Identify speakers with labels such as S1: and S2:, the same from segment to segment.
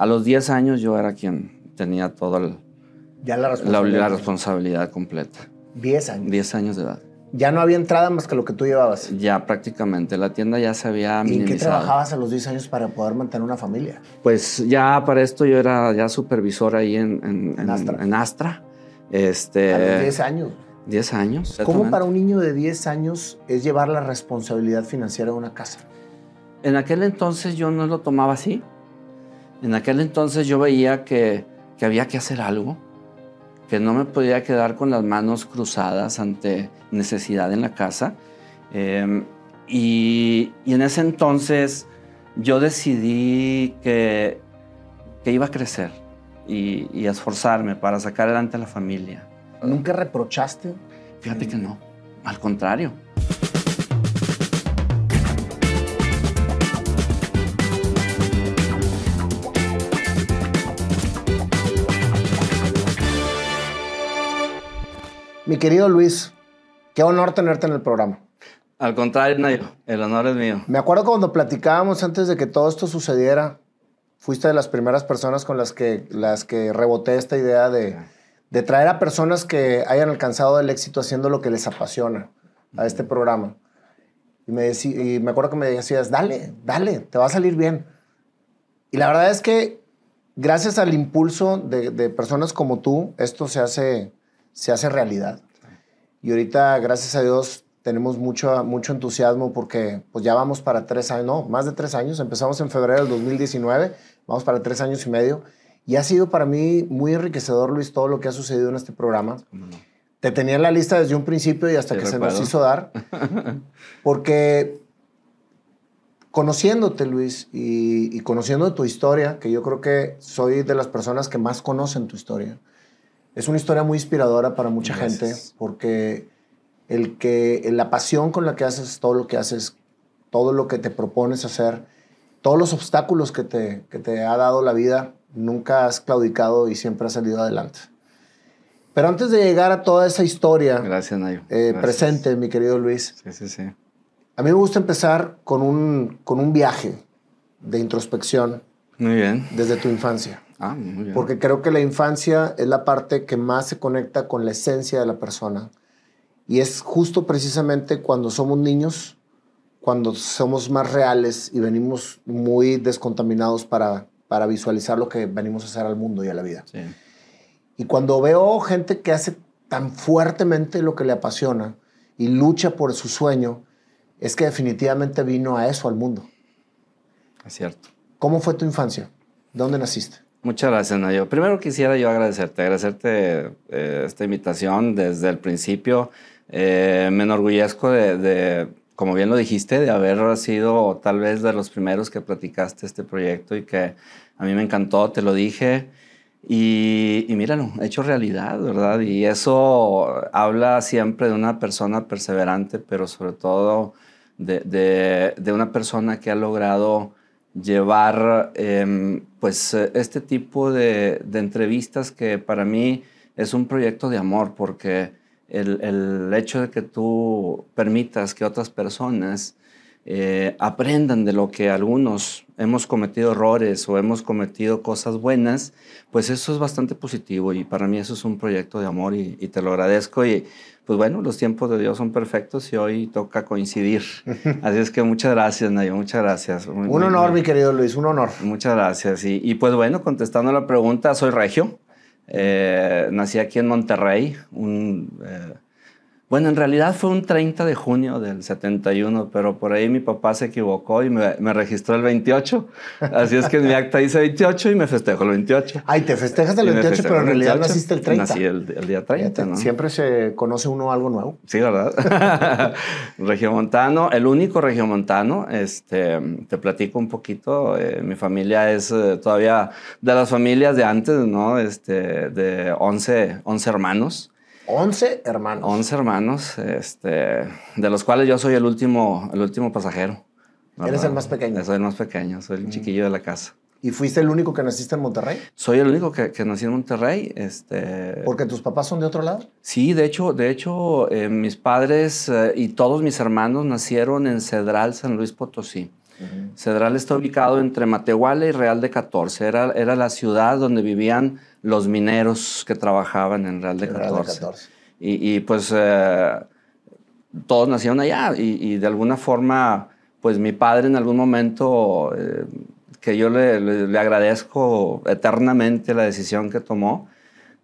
S1: A los 10 años yo era quien tenía toda la, la, responsabilidad completa.
S2: 10 años.
S1: 10 años de edad.
S2: Ya no había entrada más que lo que tú llevabas.
S1: Ya prácticamente, la tienda ya se había
S2: ¿Y en qué trabajabas a los 10 años para poder mantener una familia?
S1: Pues ya para esto yo era ya supervisor ahí en, en,
S2: Astra.
S1: En Astra. Este,
S2: a los 10 años.
S1: 10 años.
S2: ¿Cómo para un niño de 10 años es llevar la responsabilidad financiera de una casa?
S1: En aquel entonces yo no lo tomaba así. En aquel entonces yo veía que, que había que hacer algo, que no me podía quedar con las manos cruzadas ante necesidad en la casa. Em, y, y, en ese entonces yo decidí que, que iba a crecer y, y, a esforzarme para sacar adelante a la familia.
S2: ¿Nunca reprochaste?
S1: Fíjate que no, al contrario.
S2: Mi querido Luis, qué honor tenerte en el programa.
S1: Al contrario, Nayo, el honor es mío.
S2: Me acuerdo cuando platicábamos antes de que todo esto sucediera, fuiste de las primeras personas con las que, las que reboté esta idea de, de traer a personas que hayan alcanzado el éxito haciendo lo que les apasiona a este programa. Y me, y me acuerdo que me decías, dale, dale, te va a salir bien. Y la verdad es que gracias al impulso de, de personas como tú, esto se hace se hace realidad. Y ahorita, gracias a Dios, tenemos mucho, mucho entusiasmo porque pues ya vamos para tres años, no, más de tres años. Empezamos en febrero del 2019, vamos para tres años y medio. Y ha sido para mí muy enriquecedor, Luis, todo lo que ha sucedido en este programa. Te tenía en la lista desde un principio y hasta que se nos hizo dar. Porque conociéndote, Luis, y, y conociendo tu historia, que yo creo que soy de las personas que más conocen tu historia, es una historia muy inspiradora para mucha gente porque el que la pasión con la que haces todo lo que haces, todo lo que te propones hacer, todos los obstáculos que te, que te ha dado la vida, nunca has claudicado y siempre has salido adelante. Pero antes de llegar a toda esa historia
S1: Gracias,
S2: eh, presente, mi querido Luis,
S1: sí, sí, sí.
S2: a mí me gusta empezar con un, con un viaje de introspección.
S1: Muy bien.
S2: Desde tu infancia.
S1: Ah, muy bien.
S2: Porque creo que la infancia es la parte que más se conecta con la esencia de la persona. Y es justo precisamente cuando somos niños, cuando somos más reales y venimos muy descontaminados para, para visualizar lo que venimos a hacer al mundo y a la vida.
S1: Sí.
S2: Y cuando veo gente que hace tan fuertemente lo que le apasiona y lucha por su sueño, es que definitivamente vino a eso al mundo.
S1: Es cierto.
S2: ¿Cómo fue tu infancia? ¿Dónde naciste?
S1: Muchas gracias, Nayo. Primero quisiera yo agradecerte, agradecerte eh, esta invitación desde el principio. Eh, me enorgullezco de, de, como bien lo dijiste, de haber sido tal vez de los primeros que platicaste este proyecto y que a mí me encantó, te lo dije. Y, y míralo, hecho realidad, ¿verdad? Y eso habla siempre de una persona perseverante, pero sobre todo de, de, de una persona que ha logrado llevar eh, pues este tipo de, de, entrevistas que para mí es un proyecto de amor porque el, el hecho de que tú permitas que otras personas eh, aprendan de lo que algunos hemos cometido errores o hemos cometido cosas buenas, pues eso es bastante positivo y para mí eso es un proyecto de amor y, y te lo agradezco y pues bueno, los tiempos de Dios son perfectos y hoy toca coincidir. Así es que muchas gracias, Nayo, muchas gracias.
S2: Muy, un honor, muy, mi querido Luis, un honor.
S1: Muchas gracias. Y, y pues bueno, contestando la pregunta, soy regio. Eh, nací aquí en Monterrey, un... Eh, bueno, en realidad fue un 30 de junio del 71, pero por ahí mi papá se equivocó y me, me registró el 28. Así es que en mi acta dice 28 y me festejo el 28.
S2: Ay, te festejas el 28, pero en realidad 28. naciste el 30.
S1: Nací el, el día 30, ¿no?
S2: Siempre se conoce uno algo nuevo.
S1: Sí, ¿verdad? regiomontano, el único regiomontano. Este, te platico un poquito. Eh, mi familia es eh, todavía de las familias de antes, ¿no? Este, de 11, 11 hermanos.
S2: 11 hermanos.
S1: 11 hermanos, este, de los cuales yo soy el último, el último pasajero.
S2: ¿verdad? ¿Eres el más pequeño?
S1: Soy el más pequeño, soy el mm. chiquillo de la casa.
S2: ¿Y fuiste el único que naciste en Monterrey?
S1: Soy el único que, que nací en Monterrey. Este...
S2: ¿Porque tus papás son de otro lado?
S1: Sí, de hecho, de hecho eh, mis padres eh, y todos mis hermanos nacieron en Cedral, San Luis Potosí. Cedral está ubicado entre Matehuala y Real de 14. Era, era la ciudad donde vivían los mineros que trabajaban en Real de 14. Y, pues eh, todos nacieron allá y, de alguna forma, pues mi padre en algún momento, eh, que yo le, le, agradezco eternamente la decisión que tomó,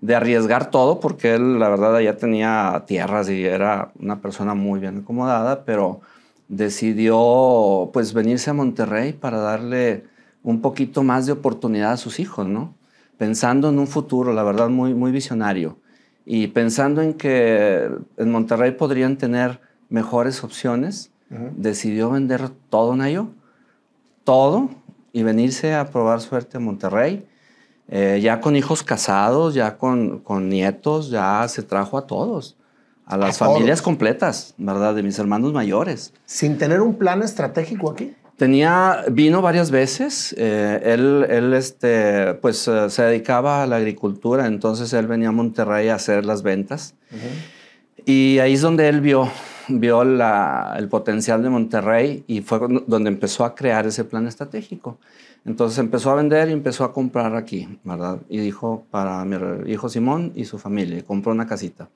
S1: de arriesgar todo, porque él, la verdad, ya tenía tierras y era una persona muy bien acomodada, pero decidió pues venirse a Monterrey para darle un poquito más de oportunidad a sus hijos, ¿no? Pensando en un futuro, la verdad, muy, muy visionario. Y pensando en que en Monterrey podrían tener mejores opciones, decidió vender todo, Nayo, todo, y venirse a probar suerte a Monterrey eh, ya con hijos casados, ya con, con, nietos, ya se trajo a todos, a las familias completas, ¿verdad? De mis hermanos mayores.
S2: Sin tener un plan estratégico aquí.
S1: Tenía, vino varias veces, eh, él, él este, pues eh, se dedicaba a la agricultura, entonces él venía a Monterrey a hacer las ventas. Y ahí es donde él vio, vio la, el potencial de Monterrey y fue donde empezó a crear ese plan estratégico. Entonces empezó a vender y empezó a comprar aquí, ¿verdad? Y dijo para mi hijo Simón y su familia, compró una casita.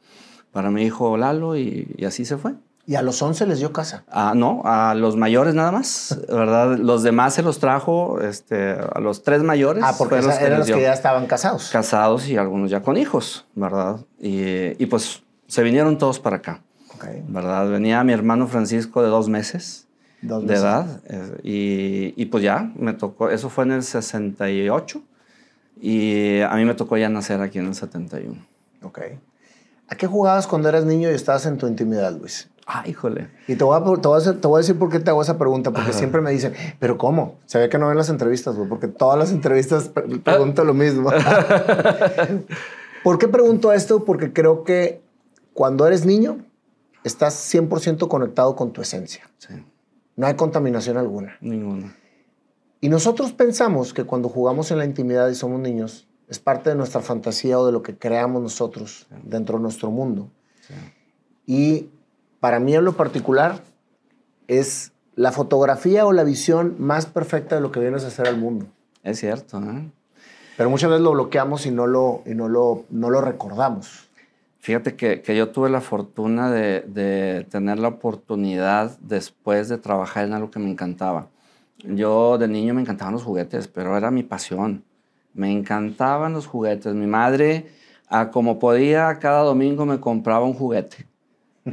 S1: Para mi hijo Lalo y, así se fue.
S2: ¿Y a los 11 les dio casa?
S1: Ah, no, a los mayores nada más, ¿verdad? Los demás se los trajo, este, a los tres mayores.
S2: Ah, porque eran los que ya estaban casados.
S1: Casados y algunos ya con hijos, ¿verdad? Y, y pues se vinieron todos para acá, okay. ¿verdad? Venía mi hermano Francisco de dos meses de edad. Eh, y, pues ya, me tocó, eso fue en el 68 y a mí me tocó ya nacer aquí en el 71.
S2: Ok. ¿A qué jugabas cuando eras niño y estabas en tu intimidad, Luis?
S1: Ah, híjole.
S2: Y te voy, a, te, voy a te voy a, decir por qué te hago esa pregunta, porque siempre me dicen, ¿pero cómo? Se ve que no ven las entrevistas, güey, porque todas las entrevistas pregunto lo mismo. ¿Por qué pregunto esto? Porque creo que cuando eres niño, estás 100% conectado con tu esencia. Sí. No hay contaminación alguna.
S1: Ninguna.
S2: Y nosotros pensamos que cuando jugamos en la intimidad y somos niños, es parte de nuestra fantasía o de lo que creamos nosotros dentro de nuestro mundo. Y para mí en lo particular es la fotografía o la visión más perfecta de lo que vienes a hacer al mundo.
S1: Es cierto. ¿eh?
S2: Pero muchas veces lo bloqueamos y no lo, y no lo, no lo recordamos.
S1: Fíjate que, que, yo tuve la fortuna de, de, tener la oportunidad después de trabajar en algo que me encantaba. Yo de niño me encantaban los juguetes, pero era mi pasión. Me encantaban los juguetes. Mi madre, a como podía, cada domingo me compraba un juguete.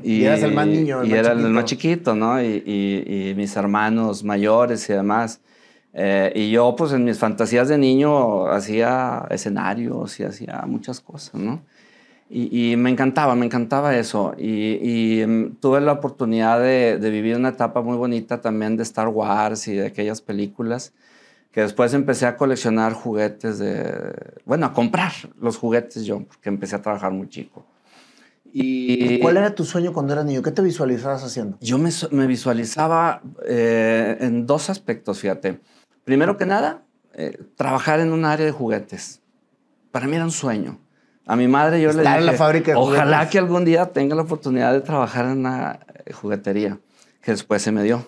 S2: Y, eras el más niño.
S1: El y era el más chiquito, ¿no? Y, y, y, mis hermanos mayores y demás. Eh, y yo, pues en mis fantasías de niño, hacía escenarios y hacía muchas cosas, ¿no? Y, me encantaba, me encantaba eso. Y, mm, tuve la oportunidad de, vivir una etapa muy bonita también de Star Wars y de aquellas películas, que después empecé a coleccionar juguetes de, bueno, a comprar los juguetes yo, porque empecé a trabajar muy chico.
S2: Y, ¿Cuál era tu sueño cuando eras niño? ¿Qué te visualizabas haciendo?
S1: Yo me, me visualizaba eh, en dos aspectos, fíjate. Primero que nada, eh, trabajar en un área de juguetes. Para mí era un sueño a mi madre yo le dije,
S2: en la fábrica de
S1: ojalá que algún día tenga la oportunidad de trabajar en una juguetería, que después se me dio.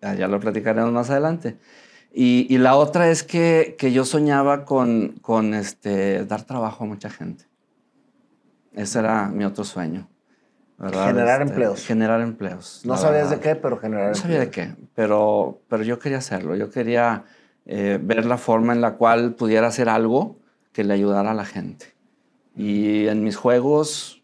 S1: Ya lo platicaremos más adelante. Y, la otra es que, que yo soñaba con, con este, dar trabajo a mucha gente. Ese era mi otro sueño.
S2: Generar este, empleos.
S1: Generar empleos.
S2: No sabías de qué, pero generar
S1: No sabía de qué, pero, pero yo quería hacerlo. Yo quería eh, ver la forma en la cual pudiera hacer algo que le ayudara a la gente. Y en mis juegos,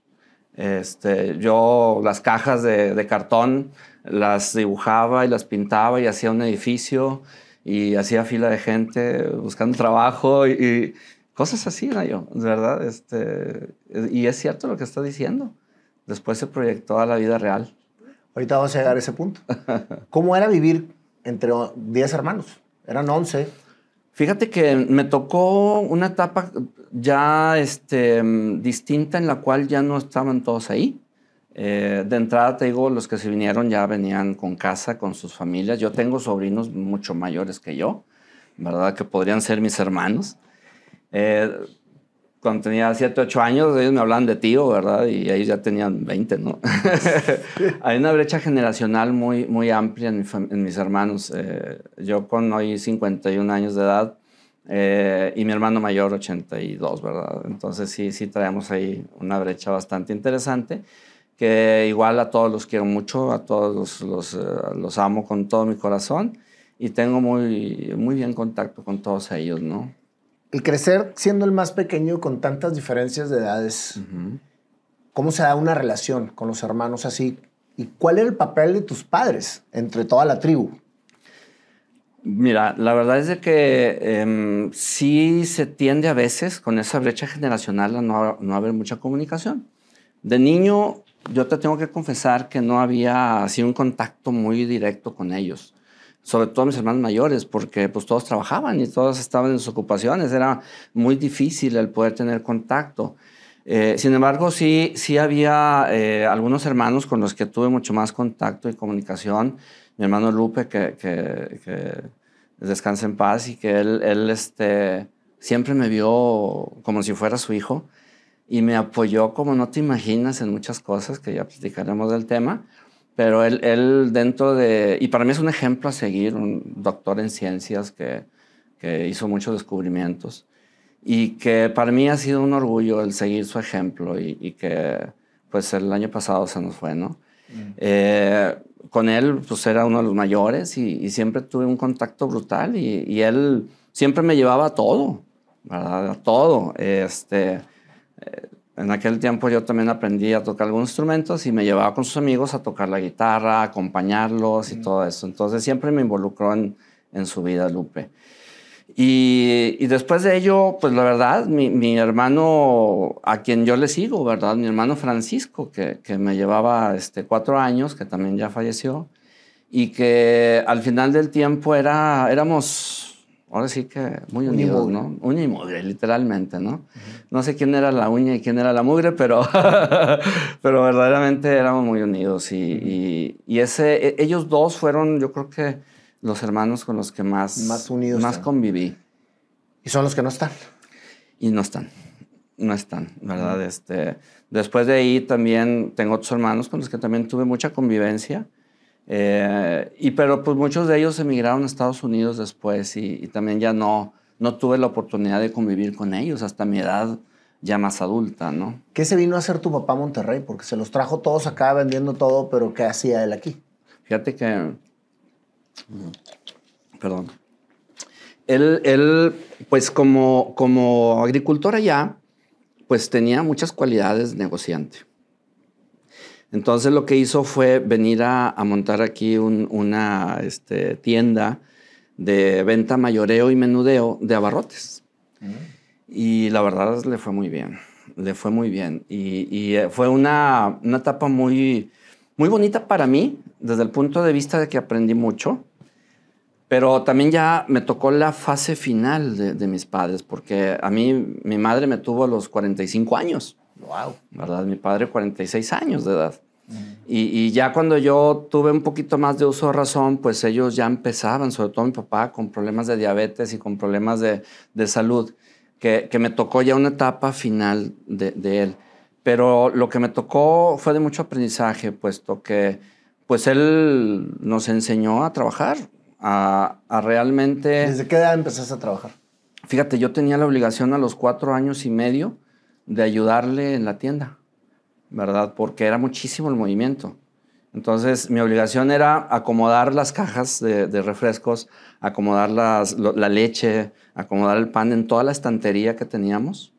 S1: este, yo las cajas de, cartón las dibujaba y las pintaba y hacía un edificio y hacía fila de gente buscando trabajo y, cosas así, ¿no? yo, de verdad. Este, y es cierto lo que está diciendo. Después se proyectó a la vida real.
S2: Ahorita vamos a llegar a ese punto. ¿Cómo era vivir entre 10 hermanos? Eran 11.
S1: Fíjate que me tocó una etapa ya este, distinta en la cual ya no estaban todos ahí. Eh, de entrada te digo, los que se vinieron ya venían con casa, con sus familias. Yo tengo sobrinos mucho mayores que yo, ¿verdad? Que podrían ser mis hermanos. Eh, cuando tenía 7, 8 años, ellos me hablaban de tío, ¿verdad? Y ellos ya tenían 20, ¿no? Hay una brecha generacional muy, muy amplia en, mis hermanos. Eh, yo con hoy 51 años de edad eh, y mi hermano mayor 82, ¿verdad? Entonces sí, sí traemos ahí una brecha bastante interesante que igual a todos los quiero mucho, a todos los, los, eh, los amo con todo mi corazón y tengo muy, muy bien contacto con todos ellos, ¿no?
S2: El crecer siendo el más pequeño con tantas diferencias de edades, ¿cómo se da una relación con los hermanos así? ¿Y cuál era el papel de tus padres entre toda la tribu?
S1: Mira, la verdad es de que em, sí se tiende a veces con esa brecha generacional a no, no haber mucha comunicación. De niño, yo te tengo que confesar que no había así un contacto muy directo con ellos sobre todo mis hermanos mayores, porque pues todos trabajaban y todos estaban en sus ocupaciones, era muy difícil el poder tener contacto. Eh, sin embargo, sí, sí había eh, algunos hermanos con los que tuve mucho más contacto y comunicación. Mi hermano Lupe, que, que, que descansa en paz y que él, él este, siempre me vio como si fuera su hijo y me apoyó como no te imaginas en muchas cosas, que ya platicaremos del tema. Pero él, él dentro de, y para mí es un ejemplo a seguir, un doctor en ciencias que, que hizo muchos descubrimientos y que para mí ha sido un orgullo el seguir su ejemplo y, y que pues el año pasado se nos fue, ¿no? Mm. Eh, con él pues era uno de los mayores y, y siempre tuve un contacto brutal y, y, él siempre me llevaba a todo, ¿verdad? A todo. Este, eh, en aquel tiempo yo también aprendí a tocar algunos instrumentos y me llevaba con sus amigos a tocar la guitarra, acompañarlos y todo eso. Entonces siempre me involucró en, en su vida Lupe. Y, y, después de ello, pues la verdad, mi, mi, hermano, a quien yo le sigo, ¿verdad? Mi hermano Francisco, que, que me llevaba este, cuatro años, que también ya falleció, y que al final del tiempo era, éramos ahora sí que muy unidos, ¿no? Uña y mugre, literalmente, ¿no? No sé quién era la uña y quién era la mugre, pero, pero verdaderamente éramos muy unidos. Y, y, ese, e, ellos dos fueron, yo creo que, los hermanos con los que más,
S2: más, unidos
S1: más conviví.
S2: ¿Y son los que no están?
S1: Y no están, no están, ¿verdad? este, después de ahí también tengo otros hermanos con los que también tuve mucha convivencia. Eh, y pero pues muchos de ellos emigraron a Estados Unidos después y, también ya no, no tuve la oportunidad de convivir con ellos hasta mi edad ya más adulta, ¿no?
S2: ¿Qué se vino a hacer tu papá a Monterrey? Porque se los trajo todos acá vendiendo todo, pero ¿qué hacía él aquí?
S1: Fíjate que... Perdón. Él, él pues como, como agricultor allá, pues tenía muchas cualidades negociante. Entonces lo que hizo fue venir a, montar aquí una este, tienda de venta mayoreo y menudeo de abarrotes. Y la verdad le fue muy bien, le fue muy bien. Y, eh, fue una, etapa muy, muy bonita para mí, desde el punto de vista de que aprendí mucho. Pero también ya me tocó la fase final de, de, mis padres, porque a mí mi madre me tuvo a los 45 años.
S2: Wow.
S1: ¿Verdad? Mi padre 46 años de edad. Y, ya cuando yo tuve un poquito más de uso de razón, pues ellos ya empezaban, sobre todo mi papá, con problemas de diabetes y con problemas de, de salud, que, que, me tocó ya una etapa final de, de, él. Pero lo que me tocó fue de mucho aprendizaje, puesto que pues él nos enseñó a trabajar, a, a realmente...
S2: ¿Desde qué edad empezaste a trabajar?
S1: Fíjate, yo tenía la obligación a los cuatro años y medio de ayudarle en la tienda. ¿Verdad? Porque era muchísimo el movimiento. Entonces, mi obligación era acomodar las cajas de, refrescos, acomodar las, la leche, acomodar el pan en toda la estantería que teníamos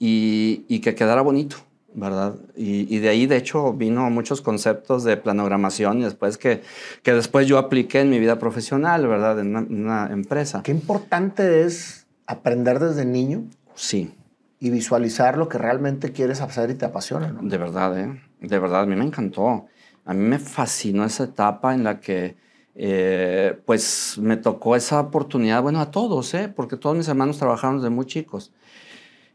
S1: y, y que quedara bonito, ¿verdad? Y, y, de ahí, de hecho, vino muchos conceptos de planogramación y después que, que después yo apliqué en mi vida profesional, ¿verdad? En una, en una empresa.
S2: Qué importante es aprender desde niño.
S1: Sí
S2: y visualizar lo que realmente quieres hacer y te apasiona.
S1: De verdad, ¿eh? de verdad, a mí me encantó. A mí me fascinó esa etapa en la que eh, pues me tocó esa oportunidad, bueno, a todos, ¿eh? porque todos mis hermanos trabajaron desde muy chicos.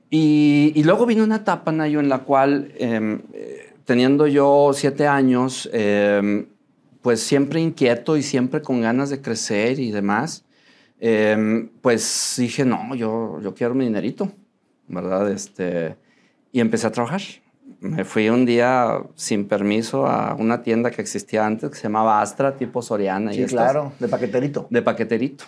S1: Y, y luego vino una etapa, Nayo, en la cual, em, teniendo yo siete años, em, pues siempre inquieto y siempre con ganas de crecer y demás, em, pues dije, no, yo, yo quiero mi dinerito. ¿Verdad? Este, y empecé a trabajar. Me fui un día sin permiso a una tienda que existía antes que se llamaba Astra, tipo Soriana.
S2: Sí, claro, de paqueterito.
S1: De paqueterito,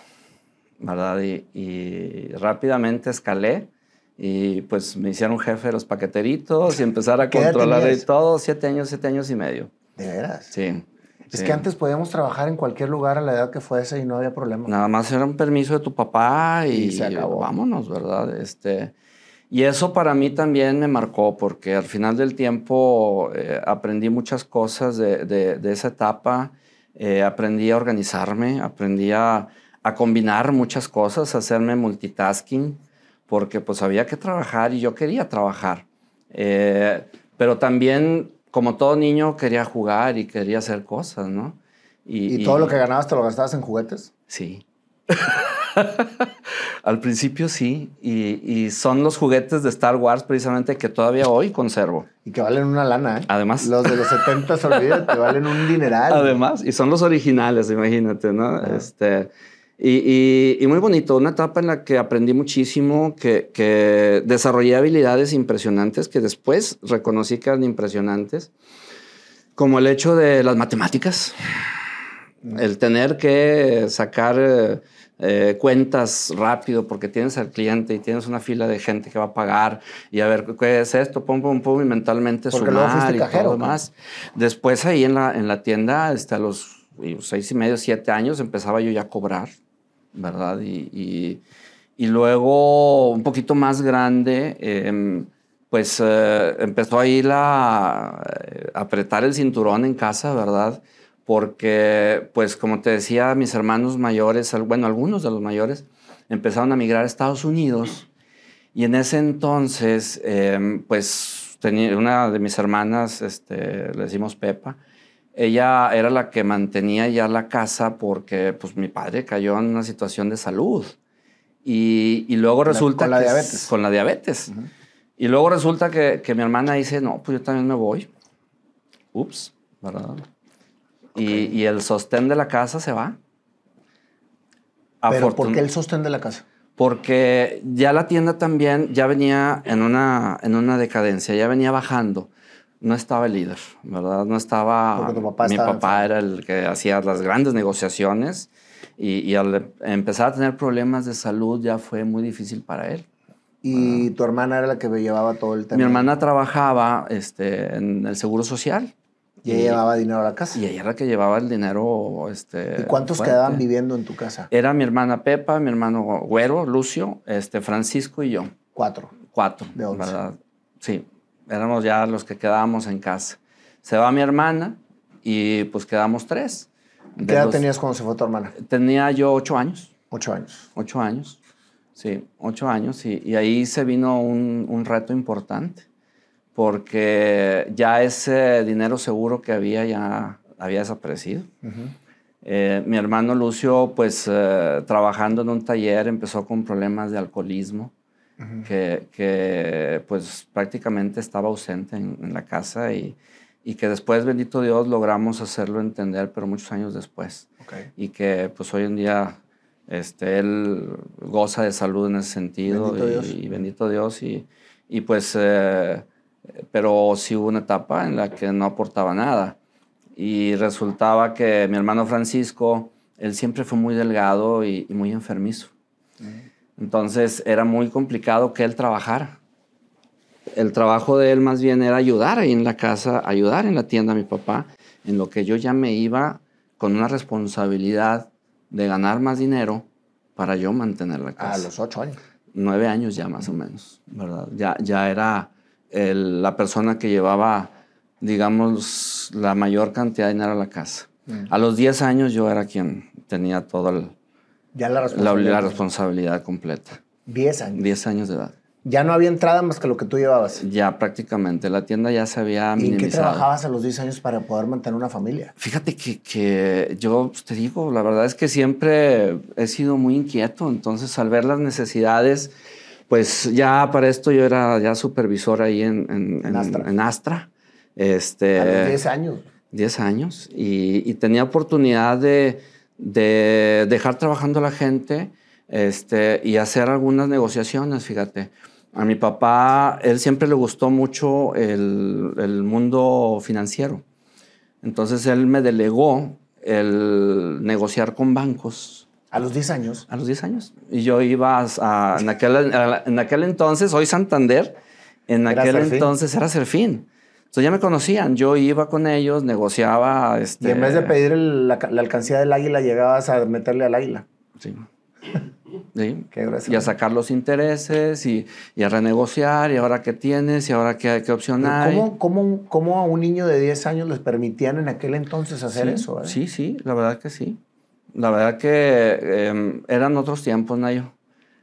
S1: ¿verdad? Y, y, rápidamente escalé y pues me hicieron jefe de los paqueteritos y empezar a controlar y todo. Siete años, siete años y medio.
S2: ¿De veras?
S1: Sí.
S2: Es que antes podíamos trabajar en cualquier lugar a la edad que fuese y no había problema.
S1: Nada más era un permiso de tu papá y,
S2: se acabó.
S1: vámonos, ¿verdad? Este, y eso para mí también me marcó porque al final del tiempo eh, aprendí muchas cosas de, de, esa etapa. Eh, aprendí a organizarme, aprendí a, a, combinar muchas cosas, a hacerme multitasking, porque pues había que trabajar y yo quería trabajar. Eh, pero también como todo niño, quería jugar y quería hacer cosas, ¿no?
S2: ¿Y, todo lo que ganabas te lo gastabas en juguetes?
S1: Sí. Al principio sí, y, son los juguetes de Star Wars precisamente que todavía hoy conservo.
S2: Y que valen una lana, ¿eh?
S1: Además.
S2: Los de los 70, olvídate, valen un dineral.
S1: Además, y son los originales, imagínate, ¿no? Este, y, muy bonito, una etapa en la que aprendí muchísimo, que, que, desarrollé habilidades impresionantes que después reconocí que eran impresionantes, como el hecho de las matemáticas, el tener que sacar eh, cuentas rápido porque tienes al cliente y tienes una fila de gente que va a pagar y a ver qué es esto, pum, pum, pum, y mentalmente
S2: porque
S1: sumar y
S2: cajero,
S1: todo más. Después ahí en la, en la tienda, este, a los seis y medio, siete años, empezaba yo ya a cobrar ¿verdad? Y, y, luego, un poquito más grande, em, pues eh, empezó ahí la, eh, apretar el cinturón en casa, ¿verdad? Porque, pues como te decía, mis hermanos mayores, bueno, algunos de los mayores, empezaron a migrar a Estados Unidos. Y en ese entonces, em, pues tenía una de mis hermanas, este, le decimos Pepa, ella era la que mantenía ya la casa porque pues mi padre cayó en una situación de salud. Y, y luego resulta
S2: con la diabetes.
S1: Con la diabetes. Y luego resulta que, que, mi hermana dice, no, pues yo también me voy. Ups, ¿verdad? Y, y, el sostén de la casa se va.
S2: ¿Pero por qué el sostén de la casa?
S1: Porque ya la tienda también ya venía en una, en una decadencia, ya venía bajando no estaba el líder, ¿verdad? No estaba... mi papá era el que hacía las grandes negociaciones y, al empezar a tener problemas de salud ya fue muy difícil para él.
S2: ¿Y tu hermana era la que llevaba todo el tema?
S1: Mi hermana trabajaba este, en el Seguro Social.
S2: ¿Y ella llevaba dinero a la casa?
S1: Y ella era la que llevaba el dinero. Este,
S2: ¿Y cuántos quedaban viviendo en tu casa?
S1: Era mi hermana Pepa, mi hermano Güero, Lucio, este, Francisco y yo.
S2: Cuatro.
S1: Cuatro.
S2: De once.
S1: ¿verdad? Sí éramos ya los que quedábamos en casa. Se va mi hermana y pues quedamos tres.
S2: ¿Qué edad tenías cuando se fue tu hermana?
S1: Tenía yo ocho años.
S2: Ocho años.
S1: Ocho años, sí, ocho años. Y, y ahí se vino un, un, reto importante, porque ya ese dinero seguro que había ya había desaparecido. eh, mi hermano Lucio, pues eh, trabajando en un taller, empezó con problemas de alcoholismo que, que, pues prácticamente estaba ausente en, la casa y, y, que después, bendito Dios, logramos hacerlo entender, pero muchos años después. Y que pues hoy en día este, él goza de salud en ese sentido
S2: bendito
S1: y, y, bendito Dios y, y pues, eh, pero sí hubo una etapa en la que no aportaba nada y resultaba que mi hermano Francisco, él siempre fue muy delgado y, muy enfermizo. Entonces era muy complicado que él trabajara. El trabajo de él más bien era ayudar ahí en la casa, ayudar en la tienda a mi papá, en lo que yo ya me iba con una responsabilidad de ganar más dinero para yo mantener la casa.
S2: A los ocho años.
S1: Nueve años ya más o menos, ¿verdad? Ya, ya era el, la persona que llevaba, digamos, la mayor cantidad de dinero a la casa. Mm. A los diez años yo era quien tenía
S2: ya la responsabilidad.
S1: La, la responsabilidad completa.
S2: Diez años.
S1: Diez años de edad.
S2: Ya no había entrada más que lo que tú llevabas.
S1: Ya prácticamente, la tienda ya se había
S2: ¿Y en qué trabajabas a los 10 años para poder mantener una familia?
S1: Fíjate que, que yo pues, te digo, la verdad es que siempre he sido muy inquieto, entonces al ver las necesidades, pues ya para esto yo era ya supervisor ahí en, en,
S2: En Astra.
S1: en Astra. Este,
S2: A los 10 años.
S1: 10 años y, y tenía oportunidad de, de dejar trabajando a la gente este, y hacer algunas negociaciones, fíjate. A mi papá, él siempre le gustó mucho el, el mundo financiero. Entonces él me delegó el negociar con bancos.
S2: ¿A los 10 años?
S1: A los 10 años. Y yo iba a, en, aquel, en aquel entonces, hoy Santander, en aquel entonces era Serfín. Entonces ya me conocían, yo iba con ellos, negociaba. Este...
S2: Y en vez de pedir la, la, alcancía del águila, llegabas a meterle al águila.
S1: Sí. ¿Sí? Qué y a sacar los intereses y, y, a renegociar, y ahora qué tienes, y ahora qué, qué opción hay.
S2: ¿Cómo, cómo, ¿Cómo, a un niño de 10 años les permitían en aquel entonces hacer eso?
S1: Eh? Sí, sí, la verdad que sí. La verdad que em, eran otros tiempos, Nayo.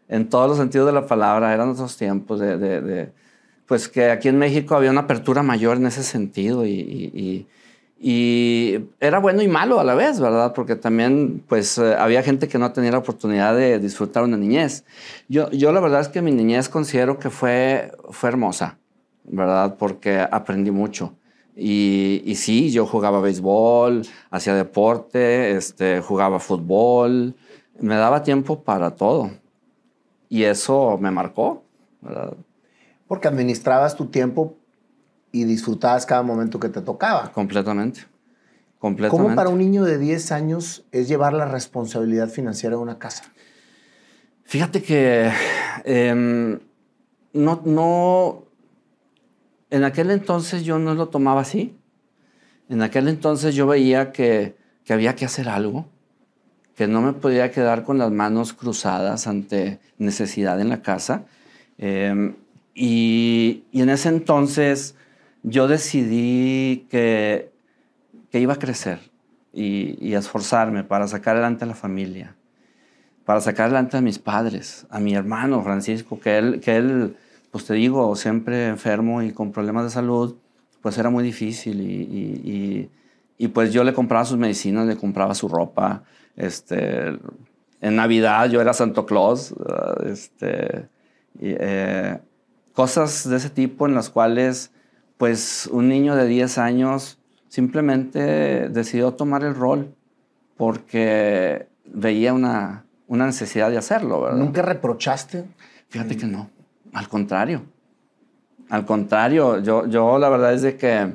S1: En todos los sentidos de la palabra, eran otros tiempos de, de, pues que aquí en México había una apertura mayor en ese sentido y, y y era bueno y malo a la vez, ¿verdad? Porque también, pues, eh, había gente que no tenía la oportunidad de disfrutar una niñez. Yo, yo la verdad es que mi niñez considero que fue, fue hermosa, ¿verdad? Porque aprendí mucho. Y, y sí, yo jugaba béisbol, hacía deporte, este, jugaba fútbol, me daba tiempo para todo. Y eso me marcó, ¿verdad?
S2: Porque administrabas tu tiempo y disfrutabas cada momento que te tocaba.
S1: Completamente. Completamente.
S2: ¿Cómo para un niño de 10 años es llevar la responsabilidad financiera de una casa?
S1: Fíjate que em, no, no, en aquel entonces yo no lo tomaba así. En aquel entonces yo veía que, había que hacer algo, que no me podía quedar con las manos cruzadas ante necesidad en la casa. Em, y, en ese entonces yo decidí que, iba a crecer y, y, esforzarme para sacar adelante a la familia, para sacar adelante a mis padres, a mi hermano Francisco, que él, pues te digo, siempre enfermo y con problemas de salud, pues era muy difícil y, y pues yo le compraba sus medicinas, le compraba su ropa, este, en Navidad yo era Santo Claus, este, eh, cosas de ese tipo en las cuales pues un niño de 10 años simplemente decidió tomar el rol porque veía una, una necesidad de hacerlo, ¿verdad?
S2: ¿Nunca reprochaste?
S1: Fíjate que no, al contrario. Al contrario, yo, yo la verdad es de que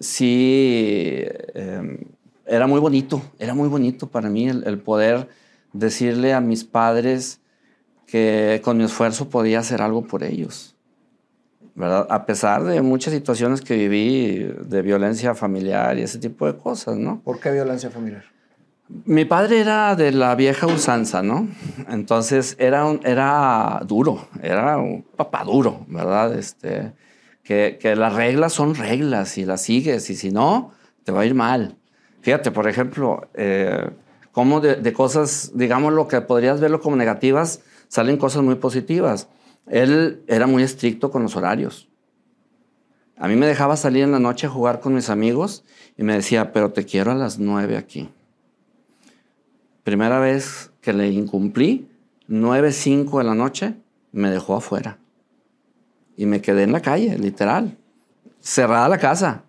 S1: sí, em, era muy bonito, era muy bonito para mí el, el poder decirle a mis padres que con mi esfuerzo podía hacer algo por ellos. A pesar de muchas situaciones que viví de violencia familiar y ese tipo de cosas, ¿no?
S2: ¿Por qué violencia familiar?
S1: Mi padre era de la vieja usanza, ¿no? Entonces era, un, era duro, era un papá duro, ¿verdad? Este, que, que las reglas son reglas y las sigues y si no, te va a ir mal. Fíjate, por ejemplo, eh, cómo de, de, cosas, digamos, lo que podrías verlo como negativas, salen cosas muy positivas. Él era muy estricto con los horarios. A mí me dejaba salir en la noche a jugar con mis amigos y me decía, pero te quiero a las nueve aquí. Primera vez que le incumplí, nueve, cinco de la noche, me dejó afuera. Y me quedé en la calle, literal. Cerrada la casa.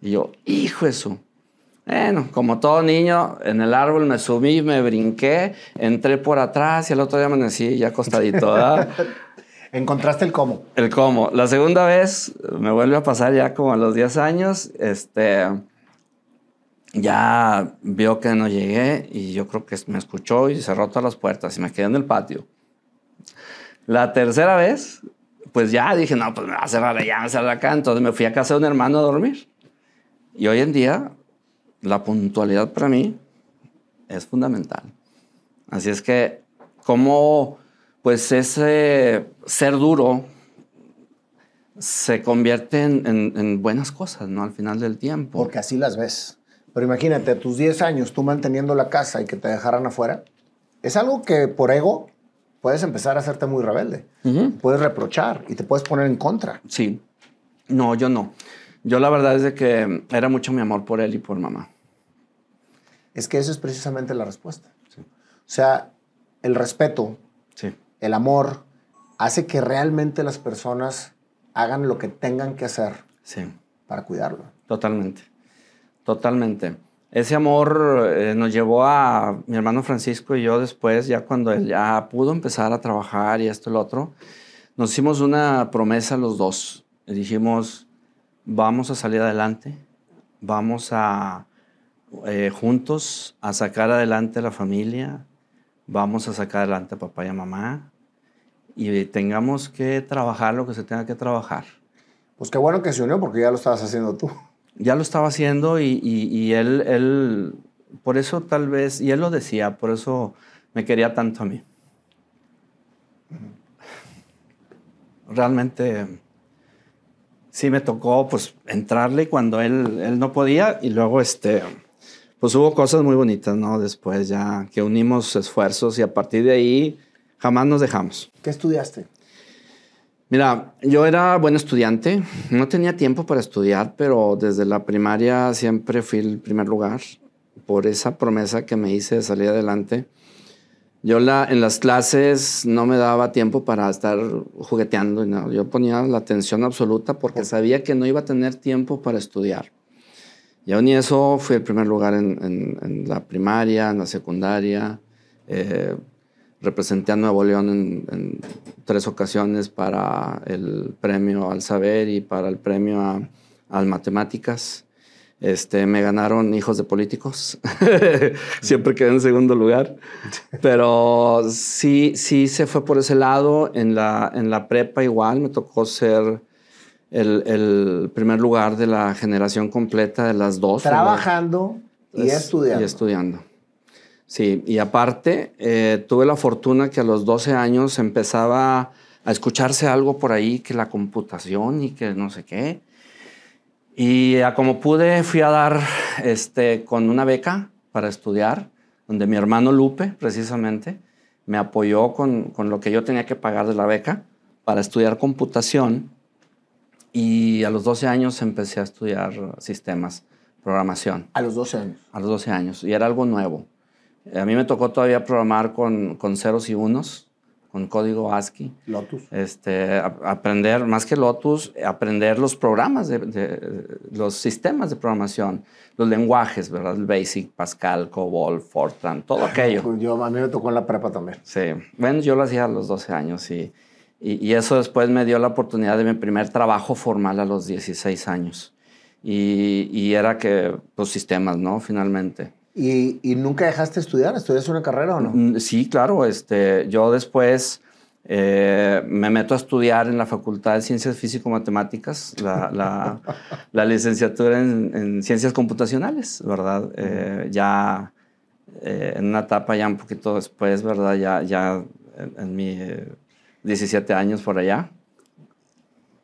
S1: Y yo, hijo eso. Bueno, como todo niño, en el árbol me subí, me brinqué, entré por atrás y el otro día amanecí ya acostadito.
S2: Encontraste el cómo.
S1: El cómo. La segunda vez me vuelve a pasar ya como a los 10 años. Este, ya vio que no llegué y yo creo que me escuchó y cerró todas las puertas y me quedé en el patio. La tercera vez, pues ya dije, no, pues me va a cerrar allá, me va a cerrar acá. Entonces me fui a casa de un hermano a dormir. Y hoy en día, la puntualidad para mí es fundamental. Así es que, ¿cómo pues ese ser duro se convierte en, buenas cosas, ¿no? Al final del tiempo.
S2: Porque así las ves. Pero imagínate, a tus 10 años, tú manteniendo la casa y que te dejaran afuera, es algo que por ego puedes empezar a hacerte muy rebelde. Puedes reprochar y te puedes poner en contra.
S1: Sí. No, yo no. Yo la verdad es de que era mucho mi amor por él y por mamá.
S2: Es que eso es precisamente la respuesta. O sea, el respeto, sí el amor hace que realmente las personas hagan lo que tengan que hacer para cuidarlo.
S1: Totalmente, totalmente. Ese amor eh, nos llevó a mi hermano Francisco y yo después, ya cuando él ya pudo empezar a trabajar y esto y lo otro, nos hicimos una promesa los dos. dijimos, vamos a salir adelante, vamos a eh, juntos a sacar adelante la familia, vamos a sacar adelante papá y mamá y tengamos que trabajar lo que se tenga que trabajar.
S2: Pues qué bueno que se unió porque ya lo estabas haciendo tú.
S1: Ya lo estaba haciendo y, él, él, por eso tal vez, y él lo decía, por eso me quería tanto a mí. Realmente sí me tocó pues entrarle cuando él, él no podía y luego este, pues hubo cosas muy bonitas, ¿no? Después ya que unimos esfuerzos y a partir de ahí jamás nos dejamos.
S2: ¿Qué estudiaste?
S1: Mira, yo era buen estudiante, no tenía tiempo para estudiar, pero desde la primaria siempre fui el primer lugar por esa promesa que me hice de salir adelante. Yo la, en las clases no me daba tiempo para estar jugueteando. No. Yo ponía la atención absoluta porque sabía que no iba a tener tiempo para estudiar. Y aún y eso fui el primer lugar en, la primaria, en la secundaria. Eh, representé a Nuevo León en, tres ocasiones para el premio al saber y para el premio a, a matemáticas. Este, me ganaron hijos de políticos. Siempre quedé en segundo lugar. Pero sí, sí se fue por ese lado. En la, en la prepa igual me tocó ser el, el primer lugar de la generación completa de las dos.
S2: Trabajando y estudiando.
S1: Y estudiando. Sí, y aparte eh, tuve la fortuna que a los 12 años empezaba a escucharse algo por ahí que la computación y que no sé qué. Y a como pude fui a dar este, con una beca para estudiar, donde mi hermano Lupe, precisamente, me apoyó con, con lo que yo tenía que pagar de la beca para estudiar computación. Y a los 12 años empecé a estudiar sistemas, programación.
S2: ¿A los 12 años?
S1: A los 12 años. Y era algo nuevo. A mí me tocó todavía programar con, con ceros y unos con código ASCII.
S2: Lotus.
S1: Este, aprender, más que Lotus, aprender los programas, de, los sistemas de programación, los lenguajes, ¿verdad? El Basic, Pascal, COBOL, Fortran, todo aquello.
S2: Pues yo, a mí me tocó en la prepa también.
S1: Sí. Bueno, yo lo hacía a los 12 años y, y, eso después me dio la oportunidad de mi primer trabajo formal a los 16 años. Y, y era que, pues, sistemas, ¿no? Finalmente.
S2: ¿Y, nunca dejaste de estudiar? ¿Estudiaste una carrera o no?
S1: Mm, sí, claro. Este, yo después eh, me meto a estudiar en la Facultad de Ciencias Físico-Matemáticas, la, la, licenciatura en, Ciencias Computacionales, ¿verdad? Eh, ya eh, en una etapa ya un poquito después, ¿verdad? Ya, ya en, en mi 17 años por allá.